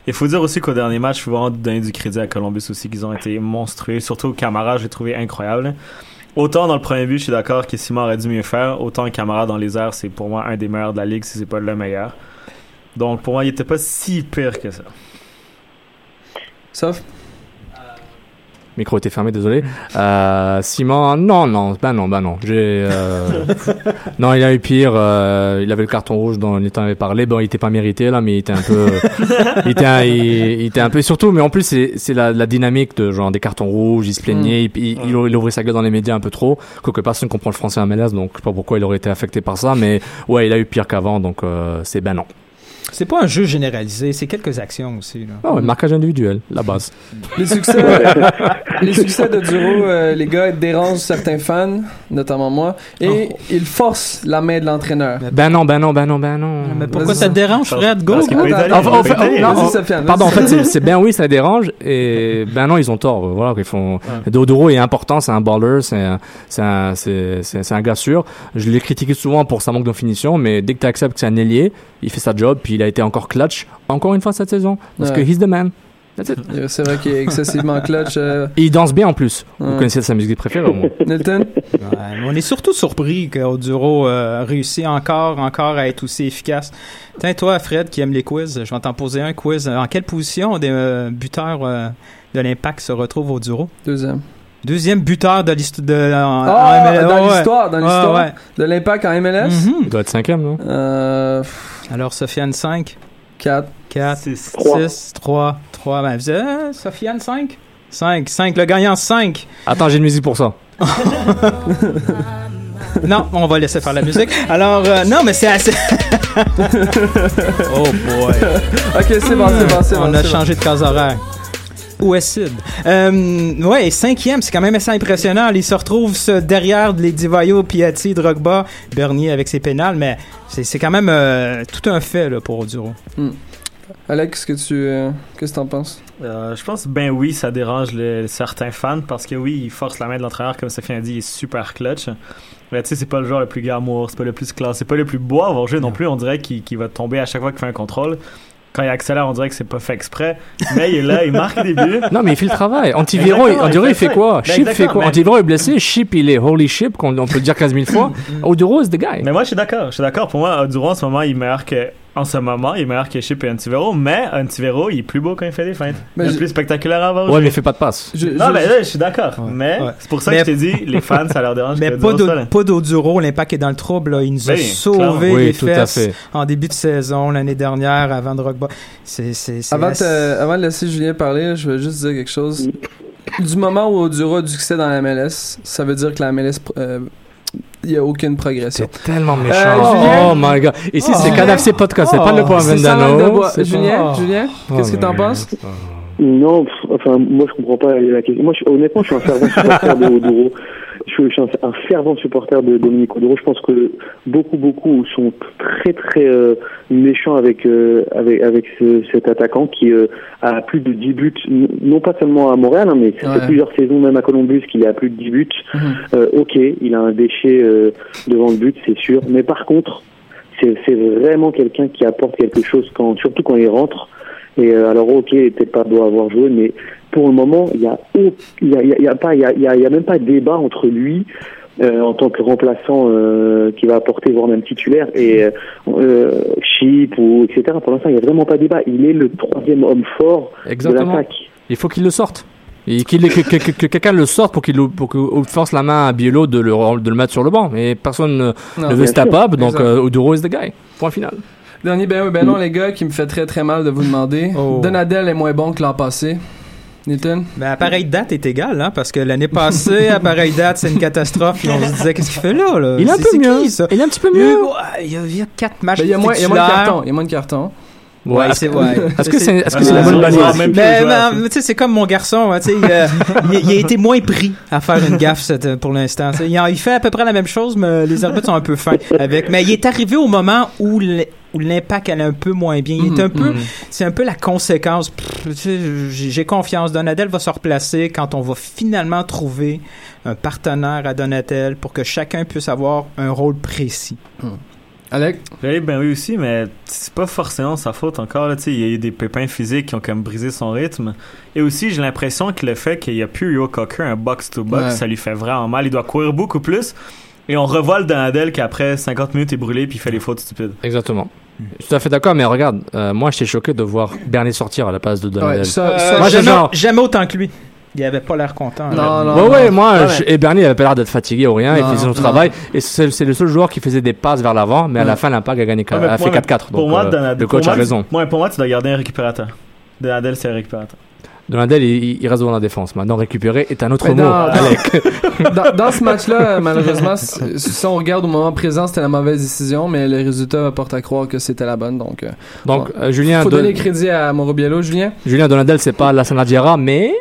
Il faut dire aussi qu'au dernier match, il faut vraiment donner du crédit à Columbus aussi, qu'ils ont été monstrueux. Surtout Camara, j'ai trouvé incroyable. Autant dans le premier but, je suis d'accord que Simon aurait dû mieux faire. Autant Camara dans les airs, c'est pour moi un des meilleurs de la ligue, si c'est pas le meilleur. Donc pour moi, il était pas si pire que ça. Sauf? Micro était fermé, désolé. Euh, Simon, non, non, ben non, ben non. J'ai, euh, *laughs* non, il a eu pire. euh, il avait le carton rouge dont on avait parlé. Bon, il était pas mérité là, mais il était un peu, *laughs* il était, un, il, il était un peu surtout. Mais en plus, c'est, c'est la, la dynamique de genre des cartons rouges. Il se plaignait, il, il, il, il ouvrait sa gueule dans les médias un peu trop. Quoique personne comprend le français à MLS, donc je sais pas pourquoi il aurait été affecté par ça. Mais ouais, il a eu pire qu'avant, donc euh, c'est ben non. C'est pas un jeu généralisé, c'est quelques actions aussi. Là. Ah ouais, marquage individuel, la base. *laughs* Les succès, les succès de Duro, euh, les gars, dérangent certains fans, notamment moi, et ils forcent la main de l'entraîneur. Ben non, ben non, ben non, ben non. Mais pourquoi Vas-y, ça te dérange, Fred? Go! Pardon, en fait, c'est- bien oui, ça dérange, et ben non, ils ont tort. Voilà, ils font. Dodoro est important, c'est un baller, c'est un, c'est un, un gars sûr. Je l'ai critiqué souvent pour sa manque de finition, mais dès que tu acceptes que c'est un ailier, il fait sa job, puis il a été encore clutch, encore une fois cette saison, parce Ouais. que he's the man. *laughs* C'est vrai qu'il est excessivement clutch. euh, Et il danse bien en plus. Vous connaissez sa musique préférée, au moins. *laughs* Ouais, mais on est surtout surpris qu'Oduro euh, réussit encore, encore à être aussi efficace. Tiens, toi, Fred, qui aime les quiz, je vais t'en poser un quiz. En quelle position des euh, buteurs euh, de l'Impact se retrouve au Duro? Deuxième. Deuxième buteur de l'histoire de en- en Ah, MLS. dans l'histoire, dans Ouais, l'histoire ouais. de l'impact en MLS? Mhm. Il doit être cinquième, non? Euh, Alors, Sofiane 5, 4. 4, Six. 6, 3, 3. Ben, euh, Sofiane 5? 5, 5, le gagnant 5. Attends, j'ai une musique pour ça. *laughs* Non, on va laisser faire la musique. Alors, euh, non, mais c'est assez. *laughs* *laughs* oh boy. Ok, c'est bon, c'est bon, c'est bon. On a c'est bon. changé de case horaire. Est Sid? Euh, ouais, cinquième, c'est quand même assez impressionnant. Il se retrouve ce- derrière les Divayo, Piatti, Drogba, Bernier avec ses pénales, mais c'est c'est quand même euh, tout un fait là, pour Oduro. Alex, qu'est-ce que tu euh, qu'est-ce que t'en penses? Euh, je pense ben oui, ça dérange le- certains fans parce que oui, il force la main de l'entraîneur comme Sophie a dit, il est super clutch. Mais tu sais, c'est pas le joueur le plus glamour, c'est pas le plus classe, c'est pas le plus beau à avoir joué non plus. On dirait qu'il qu'il va tomber à chaque fois qu'il fait un contrôle. Quand il accélère, on dirait que c'est pas fait exprès. Mais il est là, il marque des buts. Non, mais il fait le travail. Antiviro, Antiviro, il fait quoi? Ben, Chip fait quoi? mais- Antiviro est blessé, Chip, il est holy ship, qu'on on peut le dire 15 000 fois. *laughs* Oduro is the guy. Mais moi, je suis d'accord. Je suis d'accord. Pour moi, Oduro, en ce moment, il est meilleur que. En ce moment, il est meilleur que Chip et Antivero. Mais Antivero, il est plus beau quand il fait des feintes. Mais il est je- plus spectaculaire avoir. Ouais, mais il fait pas de passe. Je- Non, je- mais là, je suis d'accord. Ouais, Mais ouais. c'est pour ça Mais- que je t'ai dit, les fans, ça leur dérange. Mais que pas d'Oduro, l'Impact est dans le trouble. là. Il nous a Ben, sauvé les Oui, fesses fait. en début de saison, l'année dernière, avant Drogba. C'est, c'est, c'est Avant, assez- avant de laisser Julien parler, je vais juste dire quelque chose. Du moment où Oduro a du succès dans la MLS, ça veut dire que la MLS, euh, il n'y a aucune progression. C'est tellement méchant. Euh, Julien? oh my god. Ici, Oh. c'est KNFC Podcast, c'est pas le point C'est de Vendano. c'est pas- Julien, Oh. Julien, Oh, qu'est-ce que t'en penses? Non, pff, enfin, moi je comprends pas la question. Moi, je- honnêtement, je suis un fervent supporter de Oduro. Je, suis un, fervent supporter de Dominique Oduro. Je pense que beaucoup, beaucoup sont très, très euh, méchants avec euh, avec avec ce- cet attaquant qui euh, a plus de 10 buts, non pas seulement à Montréal, hein, mais ça Ouais. fait plusieurs saisons même à Columbus qu'il a plus de 10 buts. Euh, ok, il a un déchet euh, devant le but, c'est sûr. Mais par contre, c'est vraiment quelqu'un qui apporte quelque chose, quand, surtout quand il rentre. Et euh, alors, ok, peut-être pas doit avoir joué, mais pour le moment, il y a, y a, y a- pas, il y y même pas de débat entre lui. euh, en tant que remplaçant euh, qui va apporter voire même titulaire et euh, Chip ou etc pour l'instant il y a vraiment pas de débat il est le troisième homme fort Exactement. de l'attaque Il faut qu'il le sorte. Et qu'il que, que, que- que quelqu'un le sorte pour qu'il pour que force la main à Biello de le, de le mettre sur le banc. Mais personne ne, Non, ne veut step up, donc euh, Oduro is the guy. Point final. Dernier, ben oui, ben non, les gars, qui me fait très très mal de vous demander. Oh. Donadel est moins bon que l'an passé. Nathan? Mais à pareille date est égal, hein, parce que l'année passée, à pareille date, c'est une catastrophe. On se disait, qu'est-ce qu'il fait là, là? Il est un peu mieux. qui, ça? Il est un petit peu Il y a- mieux. il y a, il y a quatre matchs Ben, il y a moins, il y a moins de cartons. Il y a moins de cartons. Ouais, c'est ouais. *laughs* Est-ce que c'est est-ce que c'est la bonne balise plus Mais, tu sais, c'est comme mon garçon, hein, tu sais, il, a- *laughs* il, a- il a été moins pris à faire une gaffe cette- pour l'instant. Il, fait à peu près la même chose, mais les arbitres sont un peu fins avec. Mais il est arrivé au moment où l'impact allait un peu moins bien. Il est un peu, Mhm. c'est un peu la conséquence. J'ai j'ai confiance. Donatel va se replacer quand on va finalement trouver un partenaire à Donatel pour que chacun puisse avoir un rôle précis. Alec? Oui, ben oui aussi, mais c'est pas forcément sa faute encore. Là, tu sais, il y a eu des pépins physiques qui ont comme brisé son rythme. Et aussi, j'ai l'impression que le fait qu'il n'y a plus Yo Cocker, un box-to-box, Ouais. ça lui fait vraiment mal. Il doit courir beaucoup plus. Et on revoit le Donadel qui après 50 minutes est brûlé puis il fait des fautes stupides. Exactement. Je suis tout à fait d'accord, mais regarde, euh, moi j'étais choqué de voir Bernier sortir à la place de Donadel. Ouais, ça, Euh, ça- Moi, jamais, genre- jamais autant que lui. Il avait pas l'air content. Non, là. non. ouais, ouais, moi, Ouais, je- et Bernier avait pas l'air d'être fatigué ou rien, il Non, faisait son non. travail, et c'est le seul joueur qui faisait des passes vers l'avant, mais à la fin, l'impact a gagné, mais a fait moi, 4-4. Pour Donc, moi, euh, Donadel, le coach moi, a raison. Ouais, pour moi, tu dois garder un récupérateur. Donadel, c'est un récupérateur. Donadel, il, il reste devant la défense. Maintenant, récupérer est un autre Mais mot. dans- Alec. *laughs* dans, dans ce match-là, malheureusement, si on regarde au moment présent, c'était la mauvaise décision, mais le résultat porte à croire que c'était la bonne. Donc, euh, Donc, euh, Julien, faut Don- donner crédit à Mauro Biello. Julien? Julien Donadel, c'est pas la Sanadiera, mais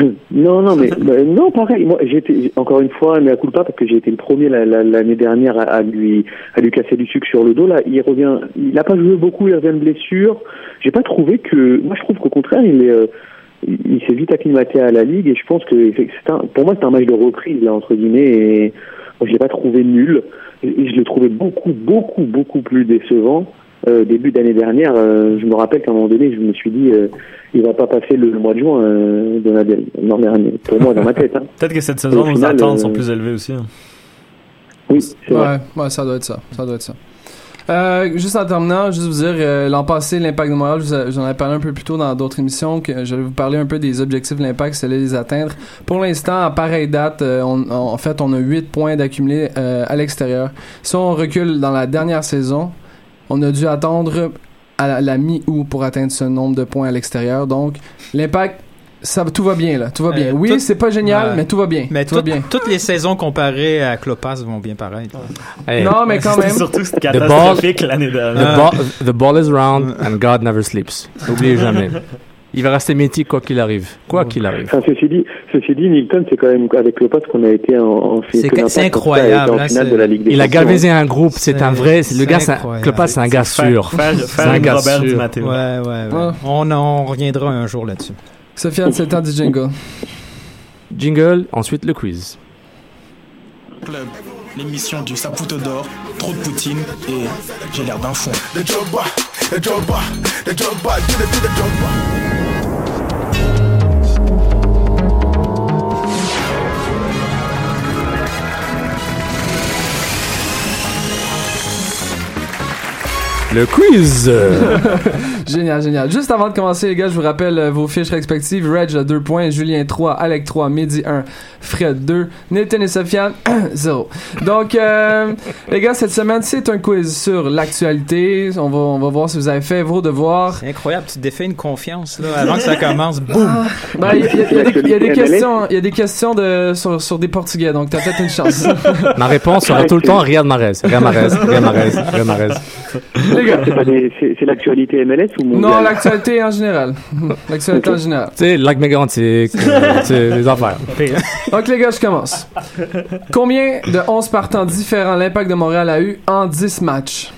*coughs* Non, non, mais bah, non, pareil. Moi, été encore une fois, mais à coup pas parce que j'ai été le premier la- la- l'année dernière à, lui à lui casser du sucre sur le dos. Là, il revient. Il n'a pas joué beaucoup. Il revient de blessure. J'ai pas trouvé que. Moi, je trouve qu'au contraire, il est. euh, il s'est vite acclimaté à la ligue et je pense que c'est un- pour moi c'est un match de reprise là entre guillemets et moi, je pas trouvé nul et je l'ai trouvé beaucoup beaucoup beaucoup plus décevant euh, début d'année dernière euh, je me rappelle qu'à un moment donné je me suis dit euh, il va pas passer le mois de juin euh, Donadel non mais pour moi dans ma tête hein. *laughs* Peut-être que cette saison, nos attentes euh, sont plus élevées aussi. hein. oui c'est vrai Ouais, ouais, ça doit être ça. Ça doit être ça. Euh, juste en terminant, juste vous dire, euh, l'an passé, l'impact de Montréal, je j'en avais parlé un peu plus tôt dans d'autres émissions, que j'allais vous parler un peu des objectifs de l'impact, c'est les atteindre. Pour l'instant, à pareille date, euh, on, on- en fait, on a 8 points d'accumulés euh, à l'extérieur. Si on recule dans la dernière saison, on a dû attendre à la, la mi-août pour atteindre ce nombre de points à l'extérieur. Donc, l'impact, ça, tout va bien, là. Tout va bien. Euh, oui, tout- c'est pas génial, Ouais. mais tout va bien. Mais tout va toutes- bien. toutes les saisons comparées à Clopas vont bien paraître. hey, Non, mais quand *laughs* même. surtout ball- catastrophique l'année the, dernière. ball, the ball is round and God never sleeps. N'oubliez jamais. *laughs* Il va rester mythique quoi qu'il arrive. Quoi qu'il arrive. Enfin, ceci dit, ceci dit, Nilton, c'est quand même avec le poste qu'on a été en, en C'est incroyable, finale de la Ligue des Il a galvanisé un groupe. C'est un vrai. Le c'est gars, c'est un, incroyable. Clopas, c'est un gars sûr. C'est un gars sûr. Ouais. Ouais. On, en reviendra un jour là-dessus. Sofiane, c'est le temps du jingle. Jingle, ensuite le quiz. Club, l'émission du Saputo d'or, trop de poutine et j'ai l'air d'un fond. Le quiz. *laughs* Génial, génial. Juste avant de commencer, les gars, je vous rappelle euh, vos fiches respectives. Reg a 2 points, Julien 3, Alec 3, Mehdi 1, Fred 2, Nathan et Sofiane *coughs* 0. Donc, euh, les gars, cette semaine, c'est un quiz sur l'actualité. On va, on va voir si vous avez fait vos devoirs. C'est incroyable, tu défais une confiance là, avant que ça commence. Boum! Ben, Il y, a- y y des- il y a des questions, il y a des questions de, sur, sur des Portugais, donc t'as peut-être une chance. Ma réponse sera tout le temps Riyad Mahrez. Riyad Mahrez. Riyad Mahrez. Riyad Mahrez. Gars. C'est l'actualité MLS ou mondiale Non, l'actualité en général. L'actualité en général. Tu sais, lac mégantic, *laughs* euh, c'est des affaires. Donc les gars, je commence. Combien de 11 partants différents l'Impact de Montréal a eu en 10 matchs?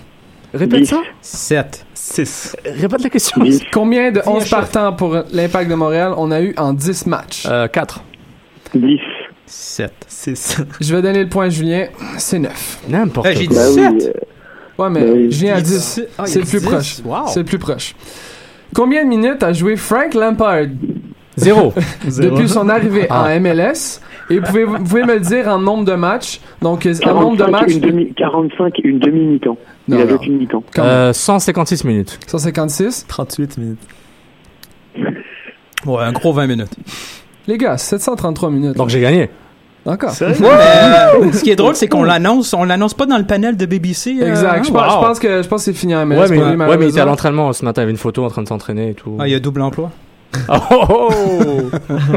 Répète Dix. ça. 7. 6. Répète la question. Dix. Combien de 11 chef. partants pour l'Impact de Montréal on a eu en 10 matchs? Euh, 4. 10. 7. 6. Je vais donner le point à Julien, c'est 9. N'importe j'ai quoi. dit Bah oui. 7. Ouais, mais oui. Julien a Il 10. dit- ah, c'est le plus proche. 10. Wow. C'est le plus proche. Combien de minutes a joué Frank Lampard? Zéro. *laughs* depuis son arrivée Ah. en MLS Et pouvez, vous pouvez me le dire en nombre de matchs? Donc, euh, en nombre de 45, matchs. une demi, 45, une demi-mi-temps. Il Non, a joué qu'une mi-temps. Quand même. Euh, 156 minutes. 156. 38 minutes. *laughs* Ouais, un gros 20 minutes. Les gars, 733 minutes. Donc j'ai gagné. Encore. Sérieux? Mais, euh, ce qui est drôle, c'est qu'on l'annonce, on l'annonce pas dans le panel de BBC. euh, Exact. hein? Je, pense, je Wow. pense que je pense que c'est fini en MLS. Ouais, mais, ouais, mais il était à l'entraînement ce matin. Il y avait une photo en train de s'entraîner et tout. Ah, il y a double emploi. *laughs* Oh, oh,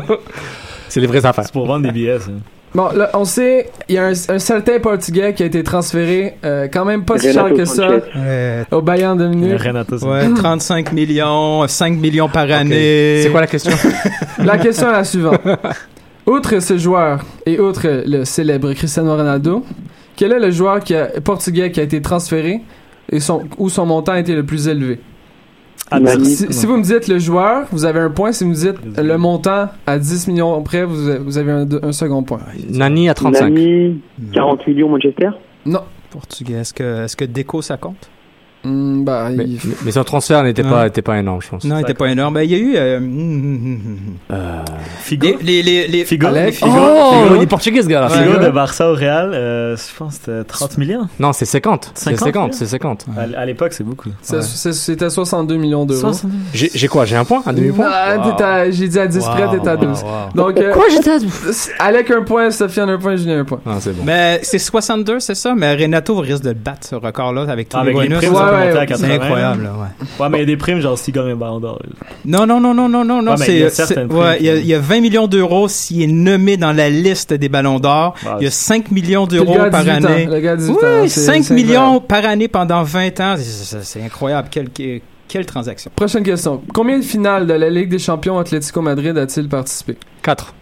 oh. *laughs* c'est les vraies affaires. C'est pour vendre des billets, ça. Bon, là, on sait, il y a un, un certain Portugais qui a été transféré, euh, quand même pas si cher Renato que ça, Sanchez. Euh, au Bayern de Munich. Renato, ça. ouais, 35 millions, 5 millions par année. C'est quoi la question? *laughs* La question est la suivante. Outre ce joueur et outre le célèbre Cristiano Ronaldo, quel est le joueur qui a- portugais qui a été transféré et son, où son montant a été le plus élevé? Ah, Nani. Si, si vous me dites le joueur, vous avez un point. Si vous me dites le montant à 10 millions près, vous, avez- vous avez un, un second point. Nani à 35. Nani, 40 millions Manchester? Portugais, est-ce que, est-ce que Deco, ça compte? Hmm, bah, Mais, il- mais- son transfert n'était Ouais. pas, était pas énorme, je pense. Non, il était pas énorme. Il y a eu... euh, hum, hum, hum. Euh... Figo. Les, les, les, les- Figo. Figo. Oh, Figo. il est portugais ce gars-là. Ouais. Figo de Barça au Real, euh, je pense que c'était 30 millions. Non, c'est 50. C'est 50, 50, c'est 50. À, à l'époque, c'est beaucoup. Ouais. c'était 62 millions d'euros. 60 J'ai quoi J'ai un point Un demi-point Wow. J'ai dit à 10 près, Wow, t'étais à wow, 12. wow. Donc, euh, Quoi j'étais à... Alec un point, Sofiane un point, Julien un point. Ah, c'est bon. Mais c'est 62, c'est ça? Mais Renato risque de battre, ce record-là, avec tous les bonus. Primes, Ouais, ça peut ouais, monter à ouais. 80. C'est incroyable, là, ouais. Ouais, mais il y a des primes, genre s'il gagne un ballon d'or. Non, non, non, non, non, non, non. Ouais, mais il y a il y, a, il y a 20 millions d'euros s'il est nommé dans la liste des ballons d'or. Ouais. Il y a 5 millions d'euros par 18 ans, année. Le gars a 18 ans. Oui, c'est- 5 c'est millions par année pendant 20 ans. C'est, incroyable. Quelle, quelle, quelle transaction. Prochaine question. Combien de finales de la Ligue des champions Atlético Madrid a-t-il participé? 4.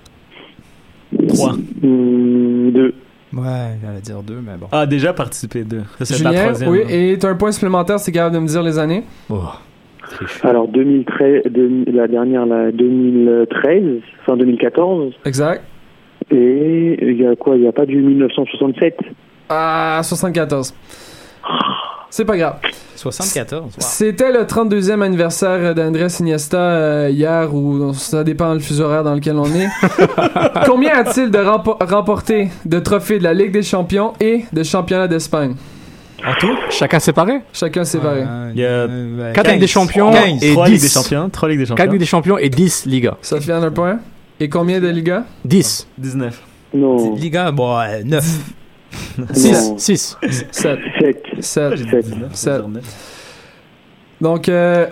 3. Hum, Deux. Ouais, j'allais dire 2, mais bon. Ah, déjà participé, deux. Ça, c'est la troisième. oui, hein. et t'as un point supplémentaire, c'est capable de me dire les années? Oh. Alors 2013, deux- la dernière, la 2013, fin 2014. Exact. Et il y a quoi? Il n'y a pas du 1967 Ah, 74. C'est pas grave. 74. wow. C'était le 32e anniversaire d'Andrés Iniesta euh, hier, ou ça dépend le fuseau horaire dans lequel on est. *laughs* Combien a-t-il de rempo- remporté de trophées de la Ligue des champions et de championnat d'Espagne? En tout, Chacun séparé? Chacun séparé. Euh, Il y a euh, 4 Ligues des Champions 15. et 3 Ligues des 10. champions. 3 Ligues des 4 champions. Ligues des Champions et 10 Liga. Sofiane, un point? Et combien de Liga? 10. 19. Non. Liga, bon, 9. 6. Non. 6. 7. 7. 7. J'ai dit Sept. 19. Sept. c'est neuf. Donc, euh,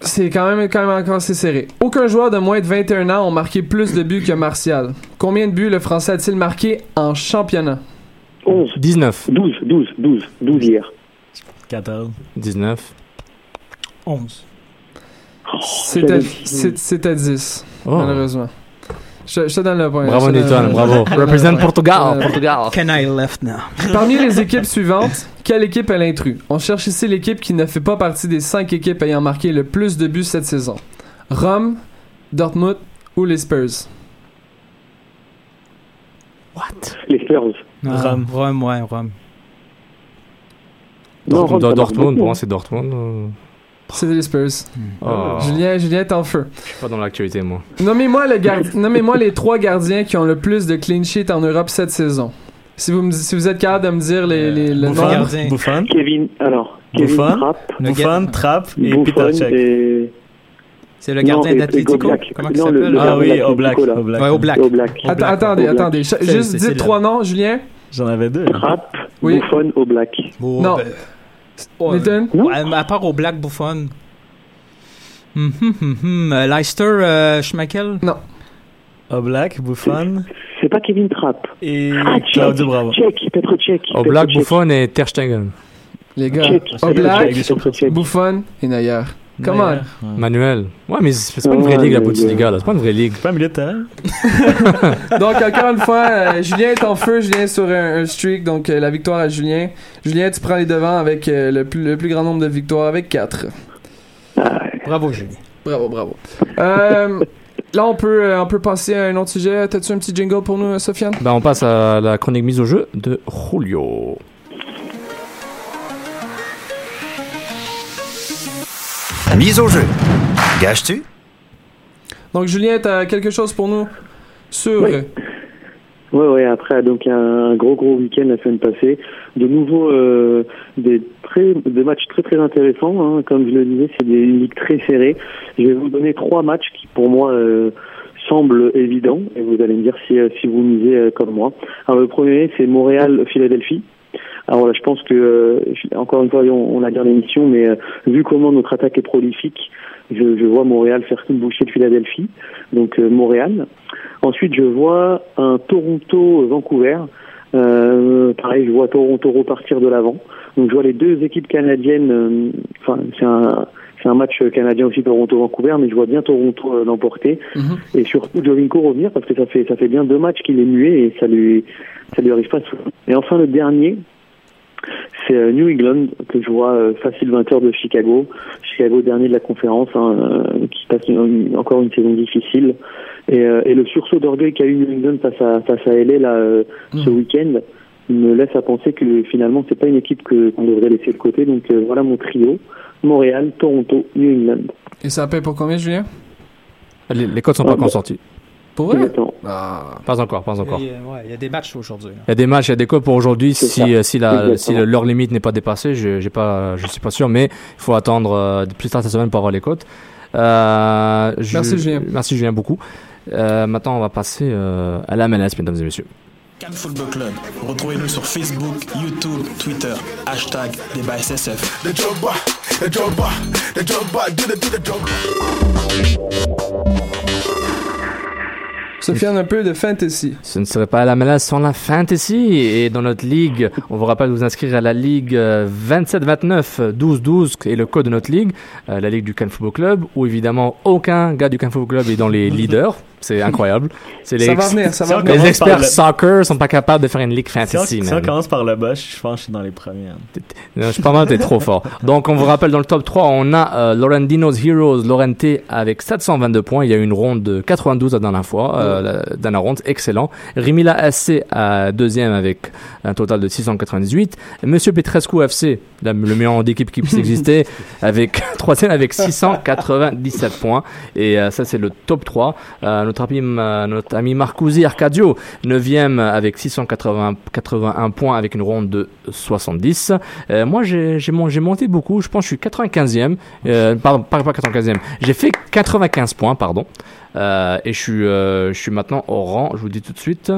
c'est quand même, quand même encore assez serré. Aucun joueur de moins de 21 ans ont marqué plus de buts que Martial. Combien de buts le Français a-t-il marqué en championnat? 11. 19. 12. 12. 12. 12 hier. 14. 19. 11. C'était j'avais- c'est- c'était 10, Oh. malheureusement. Je, je te donne le point. Bravo Newton, bravo. Represent point. Portugal, Euh, Portugal. Can I left now? Parmi les équipes suivantes, quelle équipe est l'intrus? On cherche ici l'équipe qui ne fait pas partie des 5 équipes ayant marqué le plus de buts cette saison. Rome, Dortmund ou les Spurs? Les Spurs. Ah, Rome. Rome, ouais, Rome. Non, Rome, Dortmund, moi hein. c'est Dortmund. euh. C'était les Spurs. Oh. Julien, Julien est en feu. Je suis pas dans l'actualité moi. Nommez-moi le gard- *laughs* Nommez-moi les trois gardiens qui ont le plus de clean sheet en Europe cette saison. Si vous, me, si vous êtes capable de me dire les, les, le Buffon, gardien. Buffon, Kevin. Alors, Kevin Buffon, Trapp. Buffon, Trapp et Buffon Peter Cech. et. C'est le gardien Non, et- et d'Atletico. Comment il Non, le- s'appelle? le Ah oui, Oblak. Oblak. Ouais, Oblak. Oblak. Oblak. attendez, attendez. Juste dites trois noms, Julien. J'en avais deux. Trapp, Oui. Buffon, Oblak. Oh, Non. ben, oh, Nathan Non. à part Oblak, Buffon. Hum, hum, hum. Euh, Leicester, euh, Schmeichel? Oblak, Buffon C'est pas Kevin Trapp. et Ah. Claudio Bravo. Tchèque, Petr Tchèque. Oblak. Buffon et Ter Stegen. Les gars, Check. Oblak. Buffon et Neuer. Comment Ouais. Manuel. Ouais, mais c'est pas une vraie ligue, la Bundesliga, là. C'est pas une vraie ligue. C'est pas un milieu de terrain. *laughs* Donc, encore une fois, euh, Julien est en feu. Julien est sur un, un streak. Donc, euh, la victoire à Julien. Julien, tu prends les devants avec euh, le, plus, le plus grand nombre de victoires, avec 4. Bravo, Julie. Bravo, bravo. Euh, là, on peut, euh, on peut passer à un autre sujet. T'as-tu un petit jingle pour nous, Sofiane? Ben, on passe à la chronique mise au jeu de Julio. Mise au jeu. Gage-tu? Donc, Julien, t'as quelque chose pour nous sur... Oui. Ouais, ouais, après donc un, un gros gros week-end la semaine passée, de nouveau euh, des très des matchs très très intéressants, hein. comme je le disais, c'est des une ligue très serrée. Je vais vous donner trois matchs qui pour moi euh, semblent évidents et vous allez me dire si euh, si vous misez euh, comme moi. Alors le premier c'est Montréal Philadelphie. Alors là, je pense que euh, encore une fois on, on dit dans l'émission, mais vu comment notre attaque est prolifique, je, je vois Montréal faire une bouchée de Philadelphie, donc Montréal. Ensuite, je vois un Toronto-Vancouver. Euh, pareil, je vois Toronto repartir de l'avant. Donc, je vois les deux équipes canadiennes. euh, Enfin, c'est un, c'est un match canadien aussi Toronto-Vancouver, mais je vois bien Toronto euh, l'emporter Mhm. et surtout Jovinko revenir parce que ça fait ça fait bien deux matchs qu'il est muet et ça lui ça lui arrive pas souvent. Et enfin, le dernier, c'est euh, New England que je vois euh, facile vainqueur de Chicago. Chicago dernier de la conférence, hein, qui passe une- encore une saison difficile. Et, euh, et le sursaut d'orgueil qu'a eu New England face à face à LA là euh, ce week-end me laisse à penser que finalement c'est pas une équipe que qu'on devrait laisser de côté. Donc euh, voilà mon trio Montréal, Toronto, New England. Et ça paye pour combien, Julien? Les, les codes sont pas encore sortis. Pour vrai? Ah. Pas encore, pas encore. Il y a- ouais, il y a des matchs aujourd'hui. là. Il y a des matchs, il y a des codes pour aujourd'hui. Si, ça. si, la, si leur limite n'est pas dépassée, je j'ai pas, je suis pas sûr, mais il faut attendre euh, plus tard cette semaine pour avoir les codes. Euh, je- Merci, Julien. Merci Julien beaucoup. Euh, maintenant, on va passer euh, à la MLS, mesdames et messieurs. Cannes Football Club. Retrouvez-nous sur Facebook, YouTube, Twitter. Hashtag débat SSF. Sofiane, un peu de fantasy. Ce ne serait pas la MLS sans la fantasy. Et dans notre ligue, on vous rappelle de vous inscrire à la ligue euh, 27-29 12-12 et le code de notre ligue, euh, la ligue du Cannes Football Club, où évidemment aucun gars du Cannes Football Club est dans les *laughs* leaders. C'est incroyable. C'est les, Ça va venir, ça Si va on venir. les experts le- soccer sont pas capables de faire une ligue Si on, fantasy. si on commence par le bas, je pense que je suis dans les premiers. Non, je suis pas mal, t'es trop fort. Donc, on vous rappelle, dans le top 3, on a euh, Laurentino's Heroes, Lorente avec 722 points. Il y a eu une ronde de 92 la dernière fois, euh, la dernière ronde, excellent. Rimila SC à deuxième avec un total de 698. Et Monsieur Petrescu FC, la- le meilleur d'équipe qui puisse exister, avec *laughs* troisième avec 697 points. Et euh, ça, c'est le top 3. Euh, notre ami, notre Marcusi Arcadio, 9e avec 681 points avec une ronde de 70. Euh, moi, j'ai j'ai mon- j'ai monté beaucoup. Je pense que je suis 95e. Euh, pardon, pas, pas 95e. J'ai fait 95 points, pardon. Euh, et je suis, maintenant au rang, je vous dis tout de suite.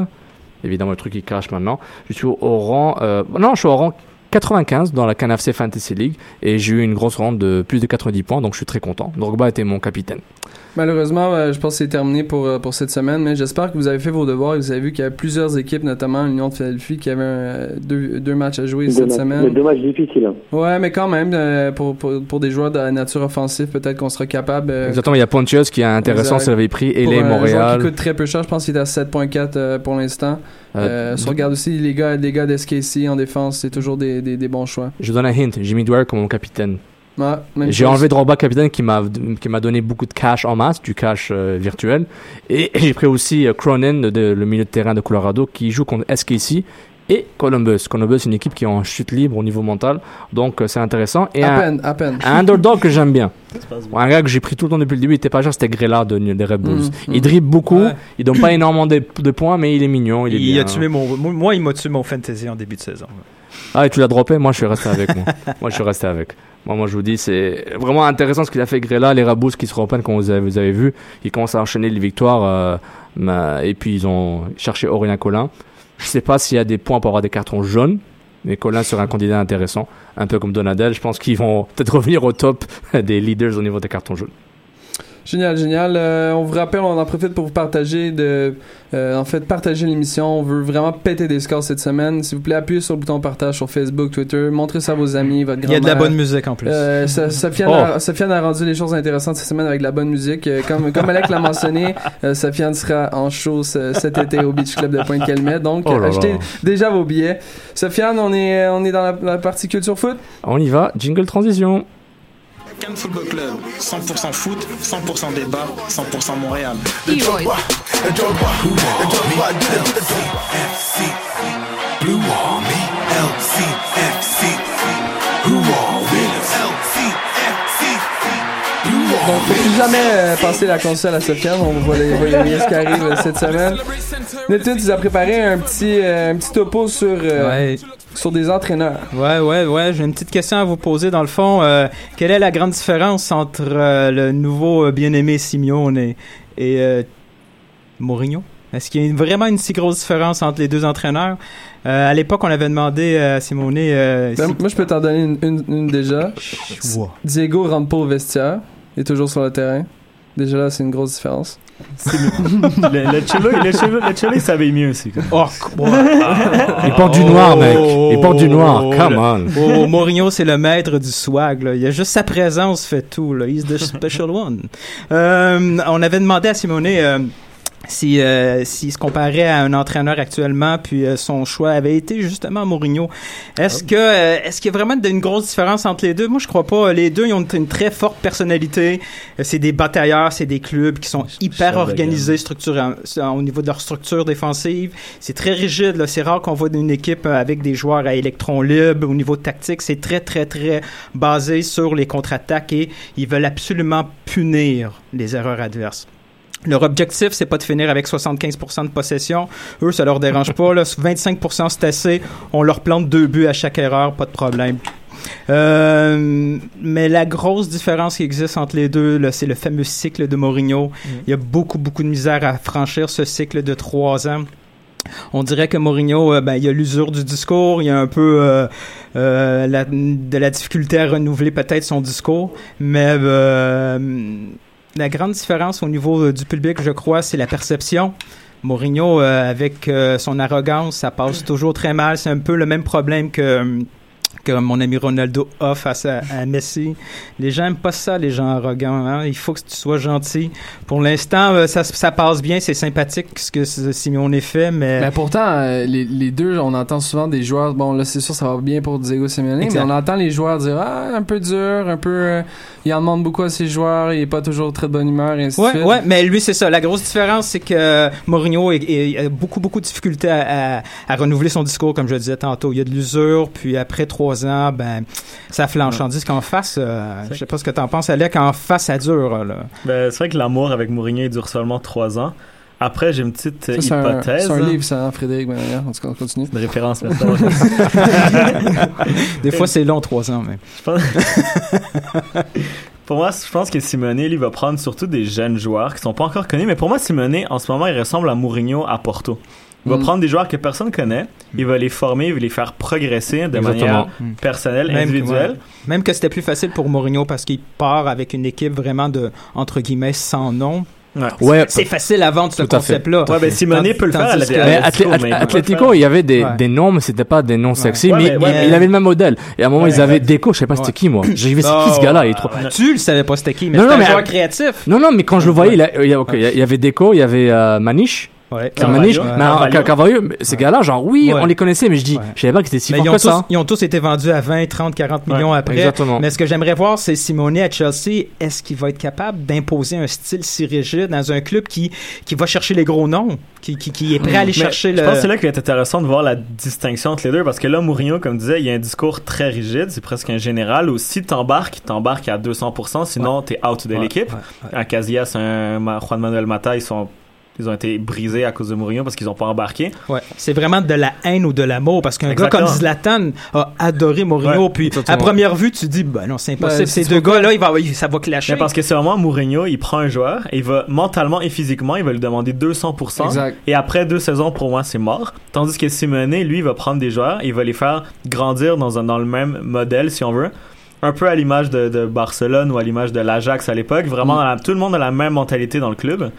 Évidemment, le truc qui crache maintenant. Je suis au, rang. non, je suis au rang 95 dans la CanFC Fantasy League et j'ai eu une grosse ronde de plus de 90 points, donc je suis très content. Drogba était mon capitaine. Malheureusement, euh, je pense que c'est terminé pour, euh, pour cette semaine, mais j'espère que vous avez fait vos devoirs et vous avez vu qu'il y a plusieurs équipes, notamment l'Union de Philadelphie, qui avaient euh, deux, deux matchs à jouer Deux cette matchs- semaine. deux matchs difficiles. hein. Ouais, mais quand même, euh, pour, pour, pour des joueurs de la nature offensive, peut-être qu'on sera capable. Exactement, il y a Pontius qui est intéressant, ça avait pris, et les un joueur Montréal. qui coûte très peu cher, je pense qu'il est à 7.4 euh, pour l'instant. Euh, si on regarde aussi les gars, les gars d'SKC en défense, c'est toujours des, des, des bons choix. Je vous donne un hint, Jimmy Dwyer comme mon capitaine. J'ai enlevé Drogba capitaine qui m'a qui m'a donné beaucoup de cash en masse, du cash euh, virtuel. Et j'ai pris aussi euh, Cronin, de, de- le milieu de terrain de Colorado, qui joue contre SKC et Columbus. Columbus, c'est une équipe qui est en chute libre au niveau mental, donc euh, c'est intéressant. Et À un, peine, à peine. un underdog que j'aime bien. Un gars que j'ai pris tout le temps depuis le début, il était pas cher, c'était Grella de, des Red Bulls. Mm, Il mm. dribble beaucoup, Ouais. il donne pas énormément de, de points, mais il est mignon, il est Il bien. a tué mon, moi, il m'a tué mon fantasy en début de saison. Ah, et tu l'as droppé? Moi, je suis resté avec moi. moi, je suis resté avec. Moi, moi, je vous dis, c'est vraiment intéressant ce qu'il a fait Grella, les Rabous qui se reprennent, comme vous avez, vous avez vu. Ils commencent à enchaîner les victoires. euh, et puis, ils ont cherché Aurélien Collin. Je sais pas s'il y a des points pour avoir des cartons jaunes. Mais Collin serait un candidat intéressant, un peu comme Donadel. Je pense qu'ils vont peut-être revenir au top *laughs* des leaders au niveau des cartons jaunes. Génial, génial. Euh, on vous rappelle, on en profite pour vous partager de, euh, en fait, partager l'émission. On veut vraiment péter des scores cette semaine. S'il vous plaît, appuyez sur le bouton partage sur Facebook, Twitter, montrez ça à vos amis, votre Il y a de la grand-mère. bonne musique en plus. Euh, Sa- Sofiane, a, Sofiane a rendu les choses intéressantes cette semaine avec de la bonne musique. Euh, comme, comme Alec l'a mentionné, euh, Sofiane sera en show ce- cet été au Beach Club de Pointe-Calmet. Donc, Oh achetez déjà vos billets. Sofiane, on est, on est dans la, la partie culture foot. On y va, jingle transition. Cannes Football Club, 100% foot, 100% débat, 100% Montréal. Donc, plus jamais euh, passer la console à Sofiane. On voit les, voit les ce qui arrive euh, cette semaine. Nelton, tu nous as préparé un petit, euh, un petit topo sur, euh, Ouais. Sur des entraîneurs. Ouais, ouais, ouais. J'ai une petite question à vous poser. Dans le fond, euh, quelle est la grande différence entre euh, le nouveau euh, bien-aimé Simeone et, et euh, Mourinho? Est-ce qu'il y a une- vraiment une si grosse différence entre les deux entraîneurs? Euh, à l'époque, on avait demandé à Simone... Euh, Ben, si- moi, je peux t'en donner une, une- une déjà. Diego rentre pas au vestiaire. Il est toujours sur le terrain. Déjà là, c'est une grosse différence. Le, le Cholo, le il savait mieux aussi. quoi. Oh, Il porte du noir, mec. Il porte du noir. Come on. Oh, Mourinho, c'est le maître du swag. Là. Il y a juste sa présence fait tout. Là. He's the special one. Euh, on avait demandé à Simone euh, si euh, s'il se comparait à un entraîneur actuellement, puis euh, son choix avait été justement Mourinho. Est-ce que euh, est-ce qu'il y a vraiment une grosse différence entre les deux? Moi, je crois pas. Les deux, ils ont une très forte personnalité. Euh, C'est des batailleurs, c'est des clubs qui sont hyper organisés, structurés en- au niveau de leur structure défensive. C'est très rigide. là. C'est rare qu'on voit une équipe euh, avec des joueurs à électrons libres. Au niveau tactique, c'est très, très, très basé sur les contre-attaques et ils veulent absolument punir les erreurs adverses. Leur objectif, c'est pas de finir avec 75% de possession. Eux, ça leur dérange pas. Là. 25% c'est assez. On leur plante deux buts à chaque erreur, pas de problème. Euh, mais la grosse différence qui existe entre les deux, c'est le fameux cycle de Mourinho. Il y a beaucoup, beaucoup de misère à franchir ce cycle de trois ans. On dirait que Mourinho, euh, ben, il y a l'usure du discours, il y a un peu euh, euh, la- de la difficulté à renouveler peut-être son discours, mais euh, la grande différence au niveau euh, du public, je crois, c'est la perception. Mourinho, euh, avec euh, son arrogance, ça passe toujours très mal. C'est un peu le même problème que que mon ami Ronaldo a face à, à Messi. Les gens aiment pas ça, les gens arrogants. hein. Il faut que tu sois gentil. Pour l'instant, euh, ça, ça passe bien, c'est sympathique ce que ce- Simeone fait, mais... Mais pourtant, euh, les, les deux, on entend souvent des joueurs. Bon, là, c'est sûr, ça va bien pour Diego Simeone, mais on entend les joueurs dire Ah, un peu dur, un peu. Il en demande beaucoup à ses joueurs, il est pas toujours très de bonne humeur, et ainsi de Ouais, suite. ouais, mais lui, c'est ça. La grosse différence, c'est que Mourinho est- est- a beaucoup, beaucoup de difficultés à, à- à renouveler son discours, comme je le disais tantôt. Il y a de l'usure, puis après trois ans, ben, ça flanche. Tandis qu'en face, euh, je sais pas ce que t'en penses, Alec, en face, ça dure, là. Ben, c'est vrai que l'amour avec Mourinho il dure seulement trois ans. Après, j'ai une petite Ça, c'est un, hypothèse. c'est un hein. livre, ça, hein, Frédéric. Ben, regarde, en tout cas, on continue. Une référence *laughs* maintenant. Des fois, c'est long, trois ans, mais. Je pense- pour moi, je pense que Simone, lui, va prendre surtout des jeunes joueurs qui sont pas encore connus. Mais pour moi, Simone, en ce moment, il ressemble à Mourinho à Porto. Il va Mm. prendre des joueurs que personne connaît, il va les former, il va les faire progresser de manière Mm. personnelle, Même que- individuelle. ouais. Même que c'était plus facile pour Mourinho parce qu'il part avec une équipe vraiment de, entre guillemets, sans nom. Ouais. Ouais, C'est facile à vendre ce concept-là. Ouais, ben Simone Tandis- peut le faire à Atletico, il y avait des, Ouais. des noms, mais c'était pas des noms sexy, Ouais, mais, mais- ouais, il, mais- il avait le même modèle. Et à un moment, Ouais, ils avaient ouais. Déco, je sais pas c'était qui, moi. J'ai vu, c'est qui ce Oh, gars-là? Il est trop... Tu le savais pas c'était qui, mais non, un créatif. Non, non, mais quand je le voyais, il, y avait Déco, il y avait euh, Maniche. Ouais. Carvalho. Maniche, Ouais. mais Carvalho. Car- Carvalho, mais ces gars-là, genre, oui, Ouais. on les connaissait, mais je dis, Ouais. je savais pas qu'ils étaient si Mais ils ont, que tous, ça. ils ont tous été vendus à 20, 30, 40 millions Ouais, après. exactement. Mais ce que j'aimerais voir, c'est Simone à Chelsea, est-ce qu'il va être capable d'imposer un style si rigide dans un club qui, qui va chercher les gros noms, qui, qui, qui est prêt à aller Mais chercher je le... pense que c'est là qu'il va être intéressant de voir la distinction entre les deux parce que là, Mourinho, comme disait, il y a un discours très rigide, c'est presque un général où si t'embarques, t'embarques à 200%, sinon t'es out de Ouais, l'équipe. ouais, ouais. Un Casillas, un Juan Manuel Mata, ils sont ils ont été brisés à cause de Mourinho parce qu'ils ont pas embarqué. Ouais. C'est vraiment de la haine ou de l'amour parce qu'un gars comme Zlatan a adoré Mourinho Ouais, puis à première vue tu dis ben non c'est impossible Ben, ces c'est deux gars là il va ça va clasher. Mais parce que c'est vraiment Mourinho, il prend un joueur et il va mentalement et physiquement, il va lui demander 200%. Exact. Et après deux saisons, pour moi, c'est mort. Tandis que Simone, lui, il va prendre des joueurs et il va les faire grandir dans, un, dans le même modèle, si on veut. un peu à l'image de, de Barcelone ou à l'image de l'Ajax à l'époque. Vraiment, Mm. la- tout le monde a la même mentalité dans le club.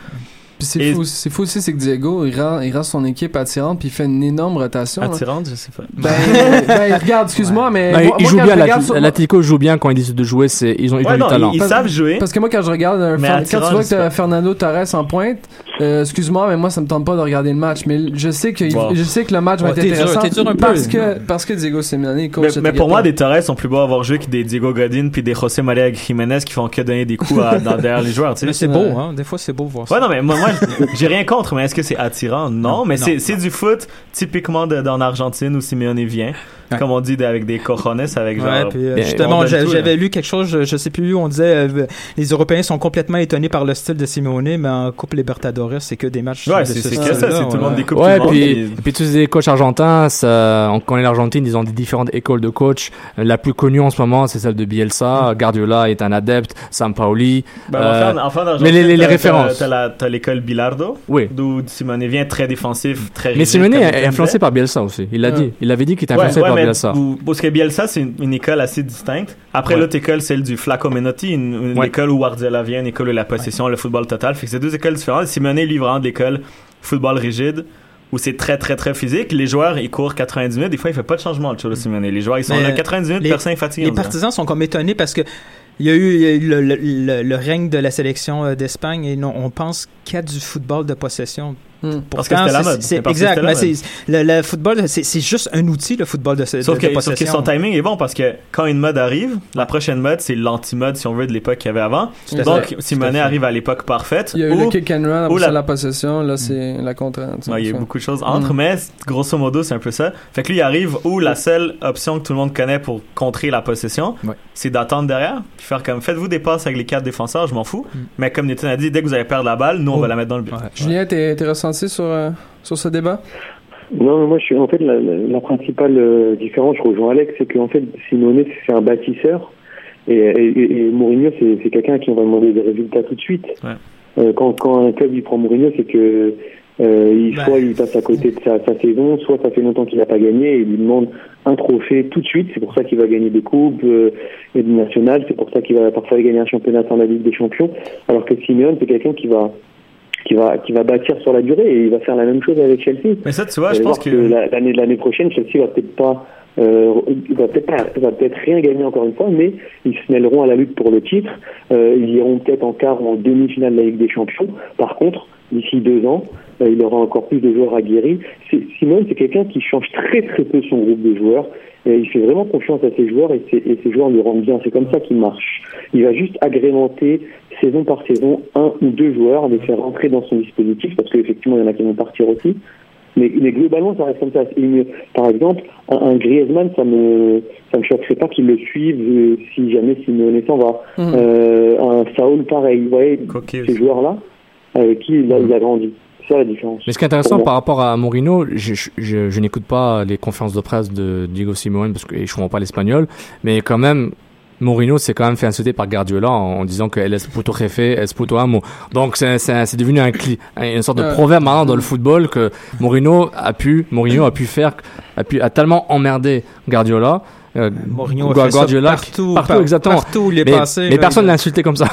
Puis c'est Et- fou, c'est fou aussi, c'est que Diego, il rend, il rend son équipe attirante, puis il fait une énorme rotation. là. Attirante, je sais pas. Ben, *laughs* ben, regarde, excuse-moi, mais. Moi- moi, jouent quand bien, sur- l'Atlético joue bien quand ils décident de jouer, c'est, ils ont, ils ont Ouais, du talent. ils, savent jouer. Parce que moi, quand je regarde un quand tu vois que. Fernando Torres en pointe, euh, excuse-moi, mais moi, ça me tente pas de regarder le match. Mais je sais que, Wow. je sais que le match va Ouais, être dur, intéressant. dur un peu. parce que, parce que Diego Simeone est coach Mais, mais pour moi, des Torres sont plus beaux à avoir joué que des Diego Godin puis des José María Jiménez qui font que donner des coups à, dans, derrière les joueurs. Tu sais. Mais c'est beau, hein. Des fois, c'est beau de voir ça. Ouais, non, mais moi, moi j'ai rien contre, mais est-ce que c'est attirant? Non, mais non, c'est c'est du foot typiquement de, d'en Argentine où Simeone vient. Ouais. Comme on dit, avec des cojones, avec genre. Ouais, puis, euh, justement, j'avais lu quelque chose, je, je sais plus où, on disait euh, les Européens sont complètement étonnés par le style de Simeone, mais en Coupe Libertadores, c'est que des matchs. Ouais, de c'est ce ça, c'est tout le monde des coupes Ouais, puis, puis- et puis tous les coachs argentins, ça, on connaît l'Argentine, ils ont des différentes écoles de coach. Euh, La plus connue en ce moment, c'est celle de Bielsa. Guardiola est un adepte, Sampaoli. Ben, Euh, enfin, enfin, d'Argentine, mais les- les- les références. T'as l'école Bilardo, Oui. d'où Simone vient très défensif, très Mais Simeone est influencé par Bielsa aussi. Il l'a dit. Il avait dit qu'il était influencé par mais Bielsa. vous- parce que Bielsa, c'est une, une école assez distincte. Après, Ouais. l'autre école, celle du Flacco Menotti, une, une Ouais. école où Guardiola vient, une école où la possession, le football total. Fait que c'est deux écoles différentes. Simone, lui, vraiment de l'école football rigide, où c'est très, très, très physique. Les joueurs, ils courent 90 minutes. Des fois, il fait pas de changement, le Cholo Simone. Les joueurs, ils sont Mais, là 90 minutes, les- personne n'est fatigué. Les partisans sont comme étonnés parce que il y a eu, il y a eu le, le- le- le règne de la sélection euh, d'Espagne et non, on pense qu'il y a du football de possession. Hmm. Parce que c'était la c'est- mode. c'est- exact. mais c'est- le, le football, c'est juste un outil, le football de, de, Sauf de que, sauf que son timing est bon parce que quand une mode arrive, la prochaine mode, c'est l'anti-mode, si on veut, de l'époque qu'il y avait avant. Tout Donc, fait. Simone Tout à fait. arrive à l'époque parfaite. Il y a eu le kick and run, où la- la possession, là, c'est la contrainte. Ouais, il y a beaucoup de choses entre, Mm. mais grosso modo, c'est un peu ça. Fait que lui, il arrive où la seule option que tout le monde connaît pour contrer la possession, Ouais. c'est d'attendre derrière, puis faire comme faites-vous des passes avec les quatre défenseurs, je m'en fous. Mais comme Nathan a dit, dès que vous allez perdre la balle, nous, on Oh. va la mettre dans le but. Julien, t'es t'es sur, euh, sur ce débat? Non, mais moi, je suis en fait la, principale euh, différence. Je rejoins Alex, c'est qu'en fait, Simone, c'est un bâtisseur, et, et, et Mourinho, c'est c'est quelqu'un à qui on va demander des résultats tout de suite. Ouais. Euh, quand, quand un club il prend Mourinho, c'est que euh, il, Ben. soit il passe à côté de sa, sa saison, soit ça fait longtemps qu'il n'a pas gagné, et il lui demande un trophée tout de suite. C'est pour ça qu'il va gagner des coupes euh, et des nationales. C'est pour ça qu'il va parfois gagner un championnat sans la Ligue des Champions. Alors que Simeone, c'est quelqu'un qui va qui va qui va bâtir sur la durée et il va faire la même chose avec Chelsea. Mais ça, tu vois, je pense que. la- l'année l'année prochaine, Chelsea va peut-être pas, euh, va peut-être pas, va peut-être rien gagner encore une fois, mais ils se mêleront à la lutte pour le titre. Euh, ils iront peut-être en quart ou en demi-finale de la Ligue des Champions. Par contre, d'ici deux ans, il aura encore plus de joueurs aguerris. Simone, c'est quelqu'un qui change très très peu son groupe de joueurs. Et il fait vraiment confiance à ses joueurs et ses, et ses joueurs lui rendent bien. C'est comme ça qu'il marche. Il va juste agrémenter saison par saison un ou deux joueurs, les faire rentrer dans son dispositif parce qu'effectivement il y en a qui vont partir aussi. Mais, mais globalement, ça reste comme ça. Une- par exemple, un, un Griezmann, ça me ça me choquerait pas qu'il le suive euh, si jamais Simeone s'en va. Euh, un Saul, pareil. Vous voyez, ces aussi. joueurs-là, avec qui il a, il a grandi. C'est ça la différence. Mais ce qui est intéressant par rapport à Mourinho, je, je, je- je n'écoute pas les conférences de presse de Diego Simeone parce que je comprends pas l'espagnol, mais quand même, Mourinho s'est quand même fait insulter par Guardiola en, en disant que es puto jefe, es puto amo. Donc c'est devenu un cli, un- une sorte de Ouais. proverbe maintenant dans le football que Mourinho a pu Mourinho a pu faire a pu a tellement emmerdé Guardiola. Euh, Mourinho a Gua- fait ça Guardiola, partout, partout par- exactement. partout où il est mais, passé, mais là, personne il- l'a insulté comme ça.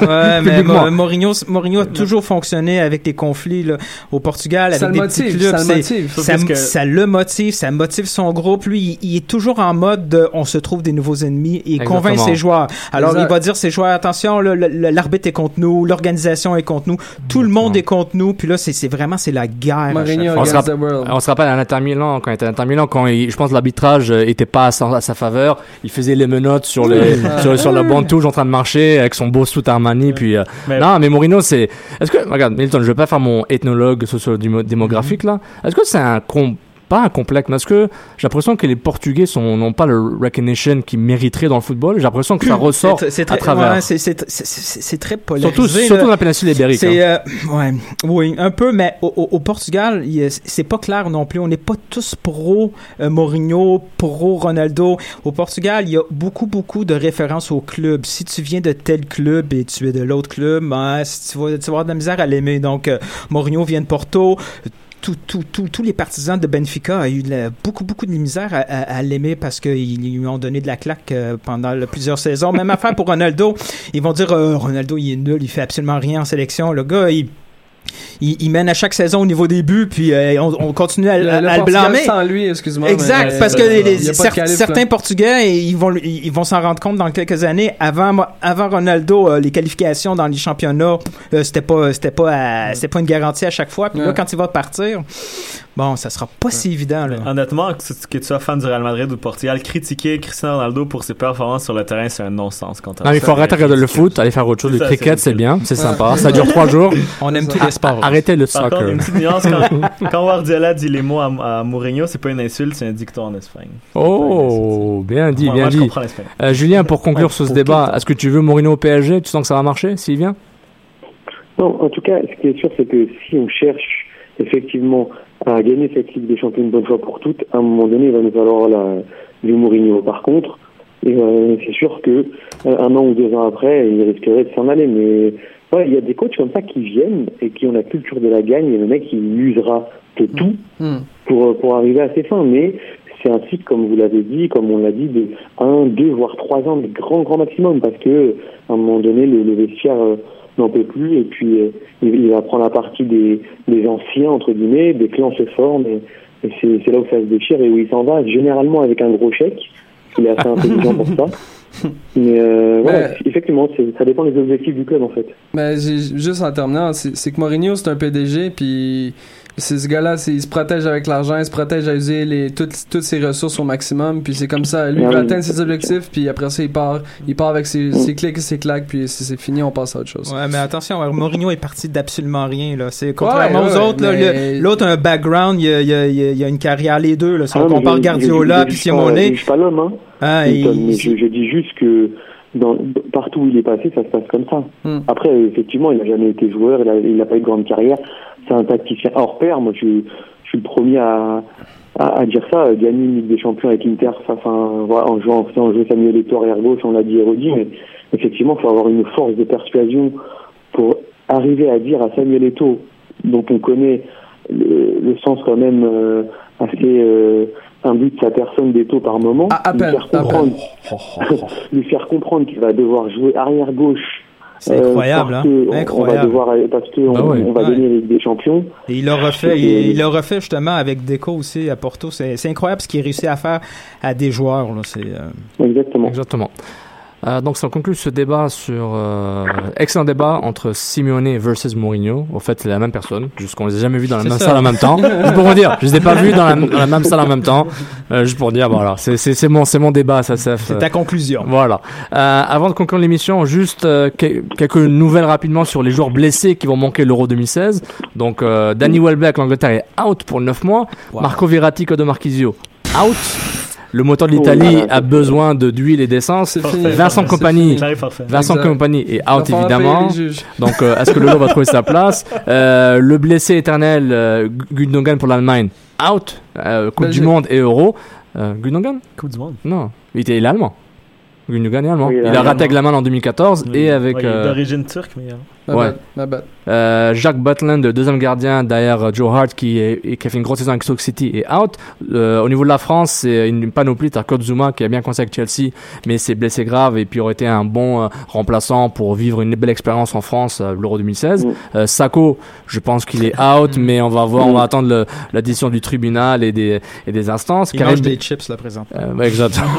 Ouais, *laughs* mais. Mo- Mourinho, Mourinho a toujours fonctionné avec des conflits là, au Portugal, Ça avec le des petits motive, clubs. ça le motive. Ça, Parce que- ça le motive, ça motive son groupe. Lui, il, il est toujours en mode de, on se trouve des nouveaux ennemis et il convainc ses joueurs. Alors, Exact. il va dire à ses joueurs, attention, l'arbitre est contre nous, l'organisation est contre nous, tout le monde est contre nous. Puis là, c'est vraiment, c'est la guerre. Mourinho On se, against rapp- the world. on se rappelle à l'Inter Milan quand il était à l'Inter Milan quand il- je pense que l'arbitrage euh, était pas à sa, à sa faveur. Il faisait les menottes sur les sur, sur la bande touche en train de marcher avec son beau suit Armani puis euh, Mais- non mais Mourinho c'est est-ce que regarde Milton je vais pas faire mon ethnologue socio-démographique là. Est-ce que c'est un com- pas un complexe, est-ce que j'ai l'impression que les Portugais sont n'ont pas le recognition qu'ils mériteraient dans le football J'ai l'impression que ça ressort C'est- c'est à très, travers. ouais, c'est- très polarisé. surtout surtout dans la péninsule ibérique. Hein. euh, ouais, oui, un peu, mais au, au- au Portugal, c'est pas clair non plus. On n'est pas tous pro euh, Mourinho, pro Ronaldo. Au Portugal, il y a beaucoup, beaucoup de références au club. Si tu viens de tel club et tu es de l'autre club, ben, si tu, vas, tu vas avoir de la misère à l'aimer. Donc, euh, Mourinho vient de Porto. Tous les partisans de Benfica ont eu beaucoup, beaucoup de misère à, l'aimer parce qu'ils lui ont donné de la claque euh, pendant plusieurs saisons. Même affaire pour Ronaldo. Ils vont dire euh, Ronaldo, il est nul, il fait absolument rien en sélection. Le gars, il. Il, il mène à chaque saison au niveau des buts, puis euh, on, on continue à, Le, à- le à le Portugal blâmer. sans lui, excuse-moi. Exact, mais, parce que les, de cer- calife, certains là. Portugais, ils vont, ils vont s'en rendre compte dans quelques années. Avant, avant Ronaldo, euh, les qualifications dans les championnats, euh, c'était pas, c'était pas, c'était pas une garantie à chaque fois. Puis là, quand il va partir, bon, ça sera pas si évident. Là. Honnêtement, que, tu- que tu sois fan du Real Madrid ou du Portugal, critiquer Cristiano Ronaldo pour ses performances sur le terrain, c'est un non-sens. Non, il faut arrêter de regarder le foot, aller faire autre chose. Le cricket, c'est bien, c'est Ouais. sympa. *laughs* Ça dure trois jours. On aime tous Ah, les sports. Arrêtez le Par soccer. contre, une petite nuance, quand, *laughs* quand Guardiola dit les mots à, à Mourinho, c'est pas une insulte, c'est un dicton en Espagne. Oh, bien dit, Moi- bien dit. Euh, Julien, pour conclure sur ce pour débat, est-ce que tu veux Mourinho au PSG Tu sens que ça va marcher? S'il vient Non, en tout cas, ce qui est sûr, c'est que si on cherche effectivement à gagner cette Ligue des Champions une bonne fois pour toutes, à un moment donné, il va nous falloir la, du Mourinho. Par contre, euh, c'est sûr que euh, un an ou deux ans après, il risquerait de s'en aller. Mais ouais, il y a des coachs comme ça qui viennent et qui ont la culture de la gagne, et le mec, il usera de tout Hmm. pour, pour arriver à ses fins. Mais c'est un cycle, comme vous l'avez dit, comme on l'a dit, de un, deux, voire trois ans, de grand, grand maximum, parce que à un moment donné, le, le vestiaire euh, n'en peut plus, et puis euh, il, il va prendre la partie des, des anciens, entre guillemets, des clans se forment, et, et c'est c'est là où ça se déchire et où il s'en va, généralement avec un gros chèque. Il est assez *laughs* intelligent pour ça. Mais euh, voilà, effectivement, c'est- ça dépend des objectifs du club, en fait. J'ai- juste en terminant, c'est que Mourinho, c'est un PDG, puis ce gars-là, c'est- il se protège avec l'argent, il se protège à user les, toutes, toutes ses ressources au maximum, puis c'est comme ça. Lui, il Ah veut oui. atteindre ses objectifs, puis après ça, il part, il part avec ses, ses clics et ses claques, puis c'est c'est fini, on passe à autre chose. Ouais, mais attention, Mourinho est parti d'absolument rien. Là. C'est contrairement Ouais, aux ouais, autres. là, mais- le- L'autre a un background, il y a, il y a- il y a- il y a une carrière les deux. Là. Si Ah, on compare Guardiola puis je juge pas- Simone, Je juge pas l'homme, hein. Ah, il- je dis juste que dans, partout où il est passé, ça se passe comme ça. Hmm. Après, effectivement, il n'a jamais été joueur, il n'a pas eu de grande carrière. C'est un tacticien hors pair. Moi, je, je suis le premier à, à, à dire ça. Gagner une Ligue des Champions avec Inter, ça, enfin, voilà, en jouant en Samuel Eto'o arrière gauche, on l'a dit et redit, mais effectivement, il faut avoir une force de persuasion pour arriver à dire à Samuel Eto'o, dont on connaît le, le sens quand même euh, assez euh, imbu de sa personne d'Eto par moment, À- à lui, faire comprendre, *laughs* lui faire comprendre qu'il va devoir jouer arrière gauche. C'est incroyable, parce hein. que on- On va Incroyable. devoir, parce que on, Ah ouais. on va Ouais. gagner des Champions. Et il l'a refait, il il l'a refait justement avec Deco aussi à Porto. C'est c'est incroyable ce qu'il réussit à faire à des joueurs. Là. C'est, euh, Exactement. Exactement. Euh, donc ça conclut ce débat sur euh, excellent débat entre Simeone versus Mourinho. Au fait, c'est la même personne, juste qu'on les a jamais vus dans la même ça. salle en même temps. *laughs* juste pour vous dire, je les ai pas vus dans la, dans la même salle en même temps. Euh, juste pour dire, voilà, c'est c'est c'est mon c'est mon débat, ça c'est. c'est ta conclusion. Voilà. Euh, avant de conclure l'émission, juste que- quelques nouvelles rapidement sur les joueurs blessés qui vont manquer l'Euro 2016. Donc, Danny Welbeck, l'Angleterre est out pour 9 mois. Marco Verratti, Codo Marquisio, out. Le moteur de l'Italie Oh a besoin de d'huile et d'essence. Vincent Compagnie. Vincent. Compagnie est out évidemment. Donc, euh, est-ce que Lolo va trouver sa *laughs* place? Euh, Le blessé éternel euh, Gundogan pour l'Allemagne, out. Euh, coupe du Monde et Euro. Euh, Gundogan? Coupe du Monde. Non, il était il est allemand. Gundogan est allemand. Oui, il a raté avec la main en 2014 Oui. et avec Ouais, il est euh, d'origine turque, mais. Ma Ouais. bad, ma bad. euh, Jacques Butland, le deuxième gardien derrière euh, Joe Hart qui, est, et qui a fait une grosse saison avec Stoke City est out. Euh, au niveau de la France, c'est une panoplie. T'as Zuma qui a bien commencé avec Chelsea, mais s'est blessé grave et puis aurait été un bon euh, remplaçant pour vivre une belle expérience en France euh, l'Euro 2016. Mm. Euh, Sako, je pense qu'il est out, mais on va voir, on va attendre le- la décision du tribunal et des, et des instances. Il Karim- mange des chips là présent. euh, ouais, exact. *laughs*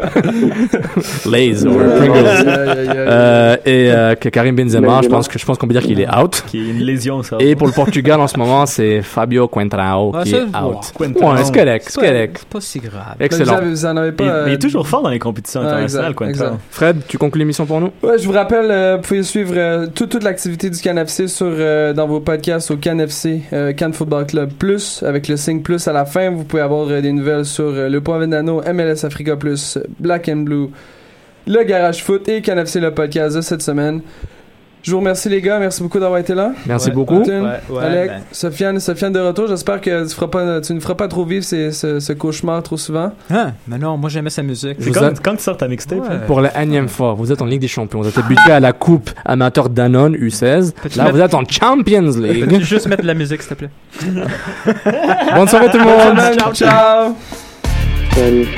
*laughs* Lays or Pringles. Aïe. Euh, et euh, que Karim Benzema, je pense que je pense qu'on peut dire qu'il est out. Qui est une lésion, ça. Et pour le Portugal en ce moment, c'est Fabio Quentrao Ah, qui est wow. out. Quentin. Ouais, c'est correct, c'est C'est pas- correct. c'est pas si grave. Excellent. Vous, avez- vous en avez pas. Il, euh, il est toujours fort dans les compétitions Ouais, internationales, exact, exact. Fred, tu conclus l'émission pour nous? Ouais, je vous rappelle, euh, vous pouvez suivre euh, tout- toute l'activité du CanFC sur euh, dans vos podcasts au CanFC, euh, Can Football Club Plus, avec le signe plus à la fin. Vous pouvez avoir euh, des nouvelles sur euh, le Point Vendano, MLS Africa Plus, Black and Blue, le Garage Foot et CanFC le podcast de cette semaine. Je vous remercie les gars, merci beaucoup d'avoir été là. Merci Ouais. beaucoup. Antoine, Ouais, ouais, Alex, ben. Sofiane, Sofiane de retour. J'espère que tu, feras pas, tu ne feras pas trop vivre ces- ce, ce cauchemar trop souvent. Hein? Mais non, moi j'aimais sa musique. C'est quand, a- quand tu sors ta mixtape? Ouais. hein? Pour la énième fois, vous êtes en Ligue des Champions. Vous êtes habitué à la Coupe amateur Danone U16. Peux-tu Là, mettre- vous êtes en Champions League. Peux-tu juste mettre de la musique, s'il te plaît? *laughs* Bonne soirée tout le monde. Ciao, ciao. Salut.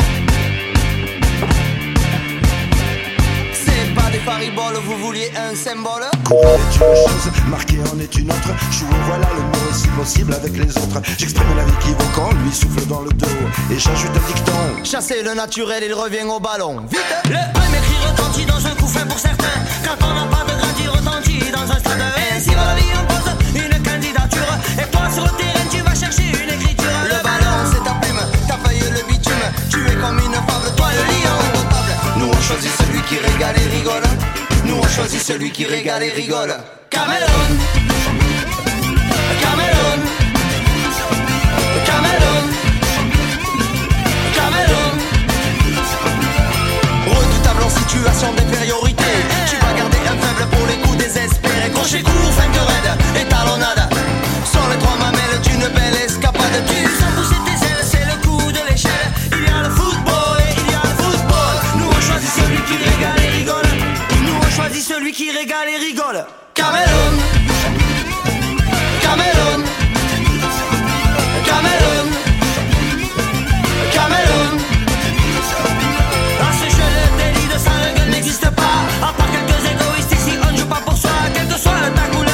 Fariboles, vous vouliez un symbole Courir est une chose, marquer en est une autre. Jouer, voilà le mot si possible avec les autres. J'exprime la vie qui quand lui souffle dans le dos. Et j'ajoute un dicton. Chasser le naturel, il revient au ballon. Vite Le premier cri retentit dans un coup fin pour certains. Quand on n'a pas de grain, il retentit dans un stade. Ainsi va la vie, on pose une candidature. Et toi, sur le terrain, tu vas chercher une écriture. Le ballon, c'est ta plume, ta feuille, le bitume. Tu es comme une on choisit celui qui régale et rigole. Nous, on choisit celui qui régale et rigole. Cameroun Cameroun Cameroun Cameroun Redoutable en situation d'infériorité. Tu vas garder un faible pour les coups désespérés. Crochet court, feinte raide et talonnade Sont les trois mamelles d'une belle escapade régale et rigole. Cameroun. Cameroun. Cameroun. Cameroun. Ce jeu, le délit de sa n'existe pas. À part quelques égoïstes ici, on ne joue pas pour soi. Quelle que soit ta couleur,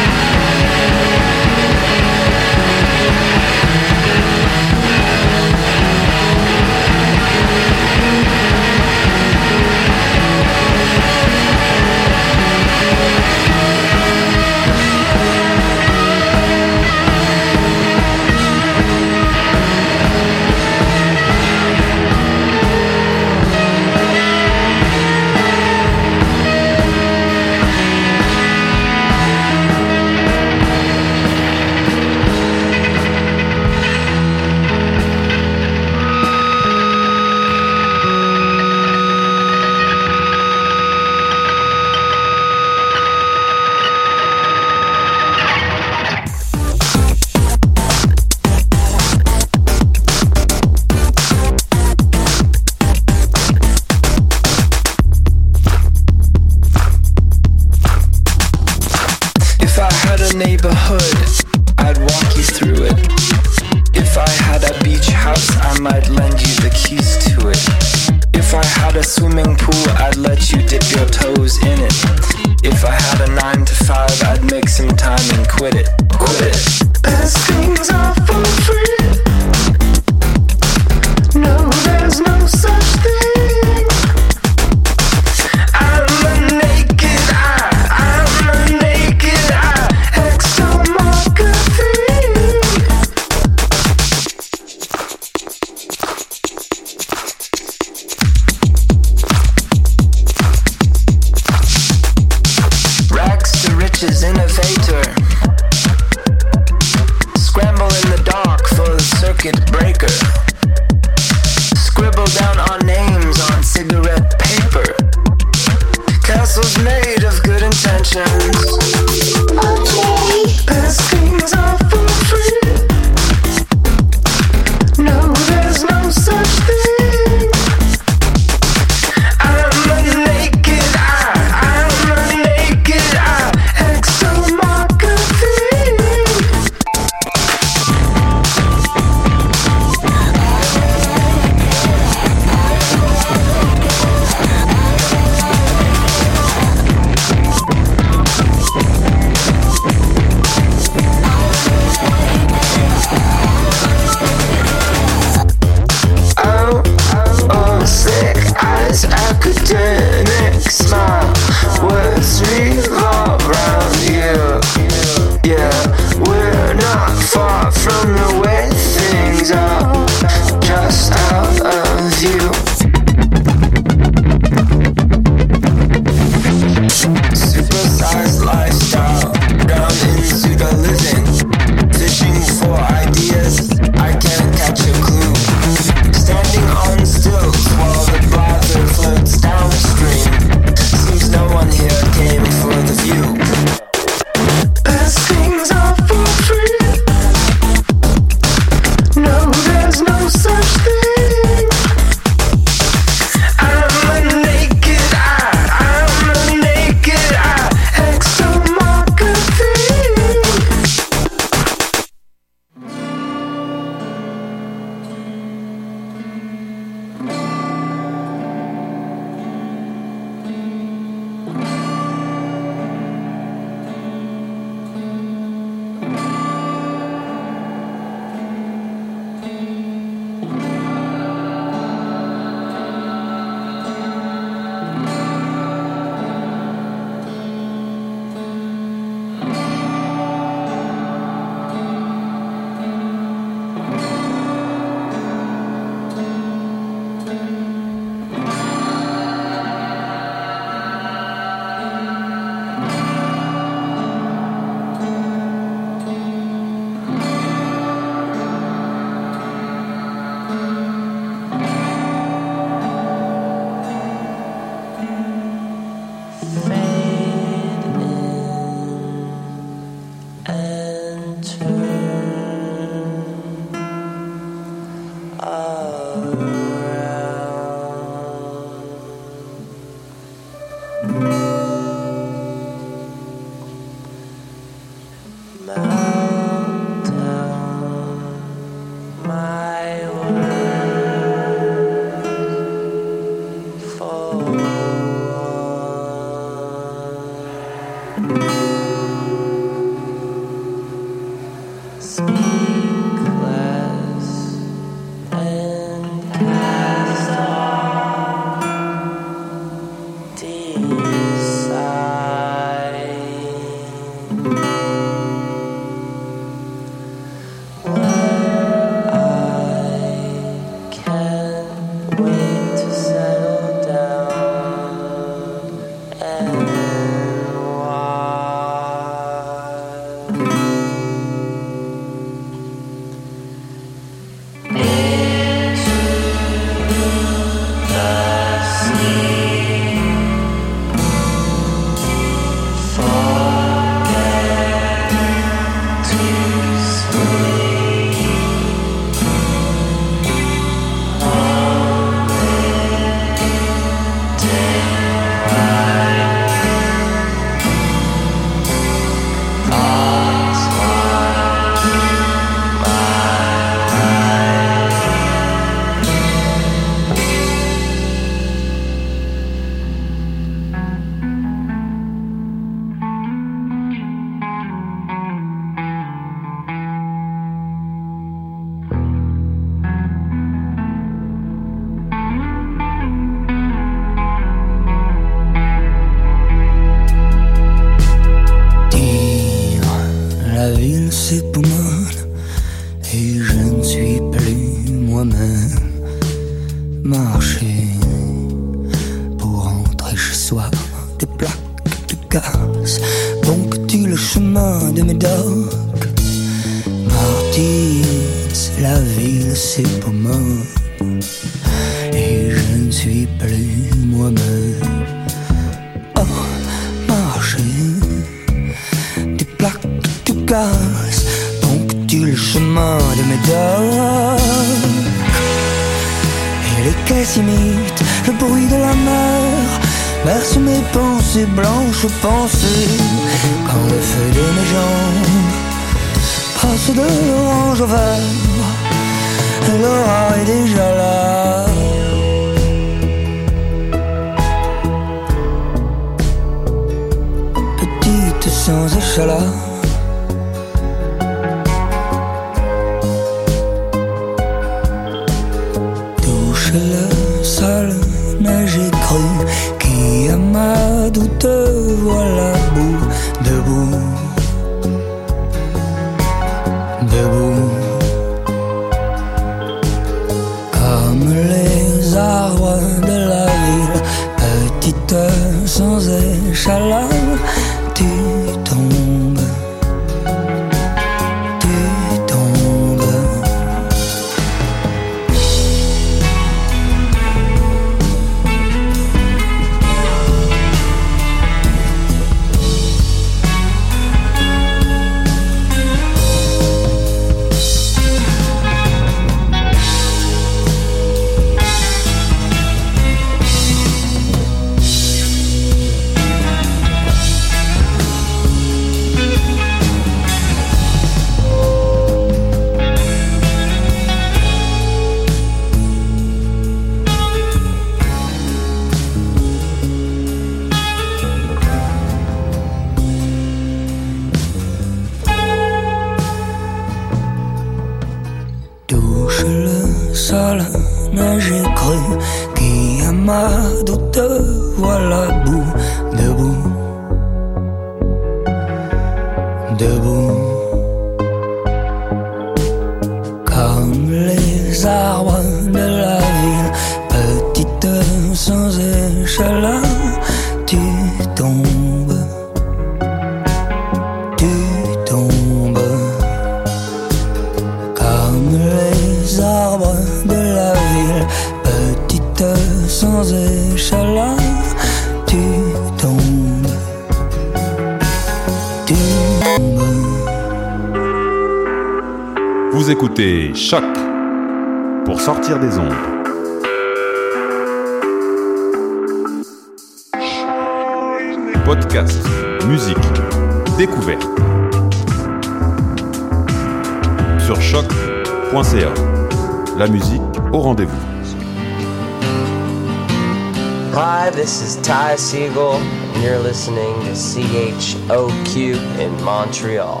Ty Siegel, and you're listening to CHOQ in Montreal.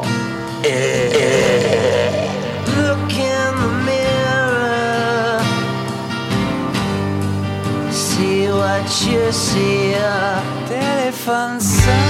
Look in the mirror, see what you see. Téléphone sonne.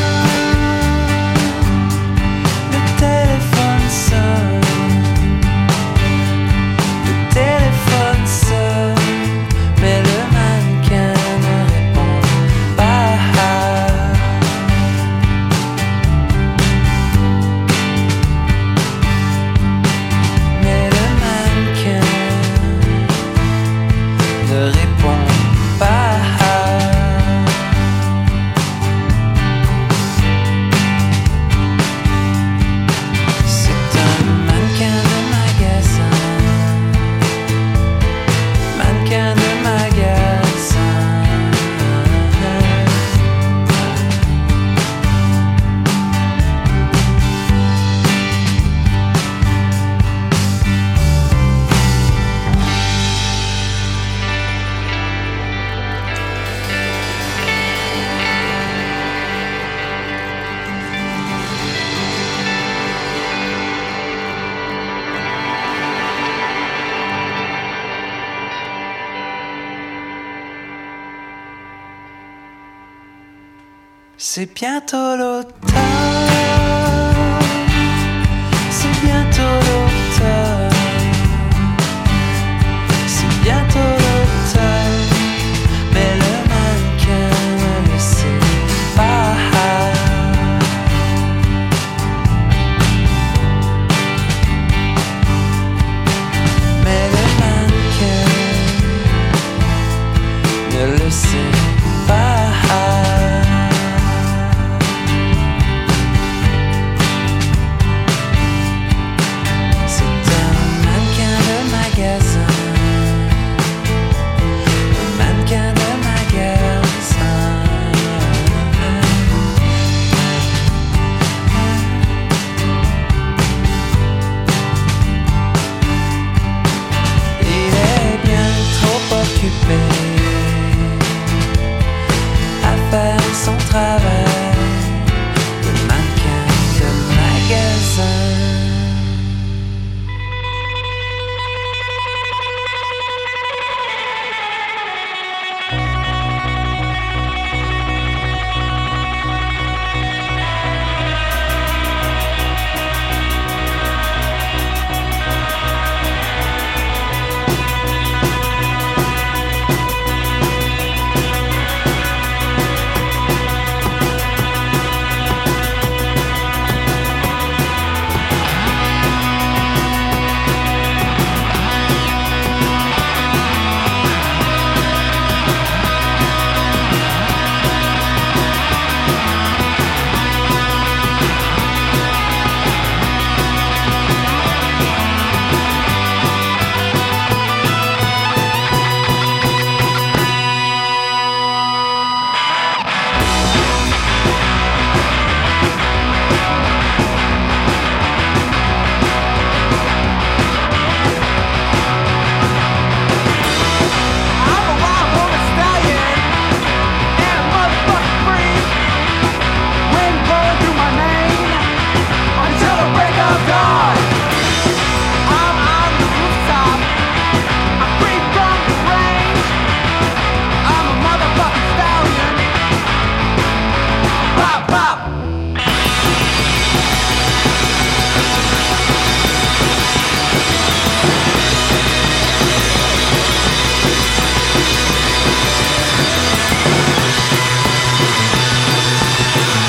C'est bientôt l'automne.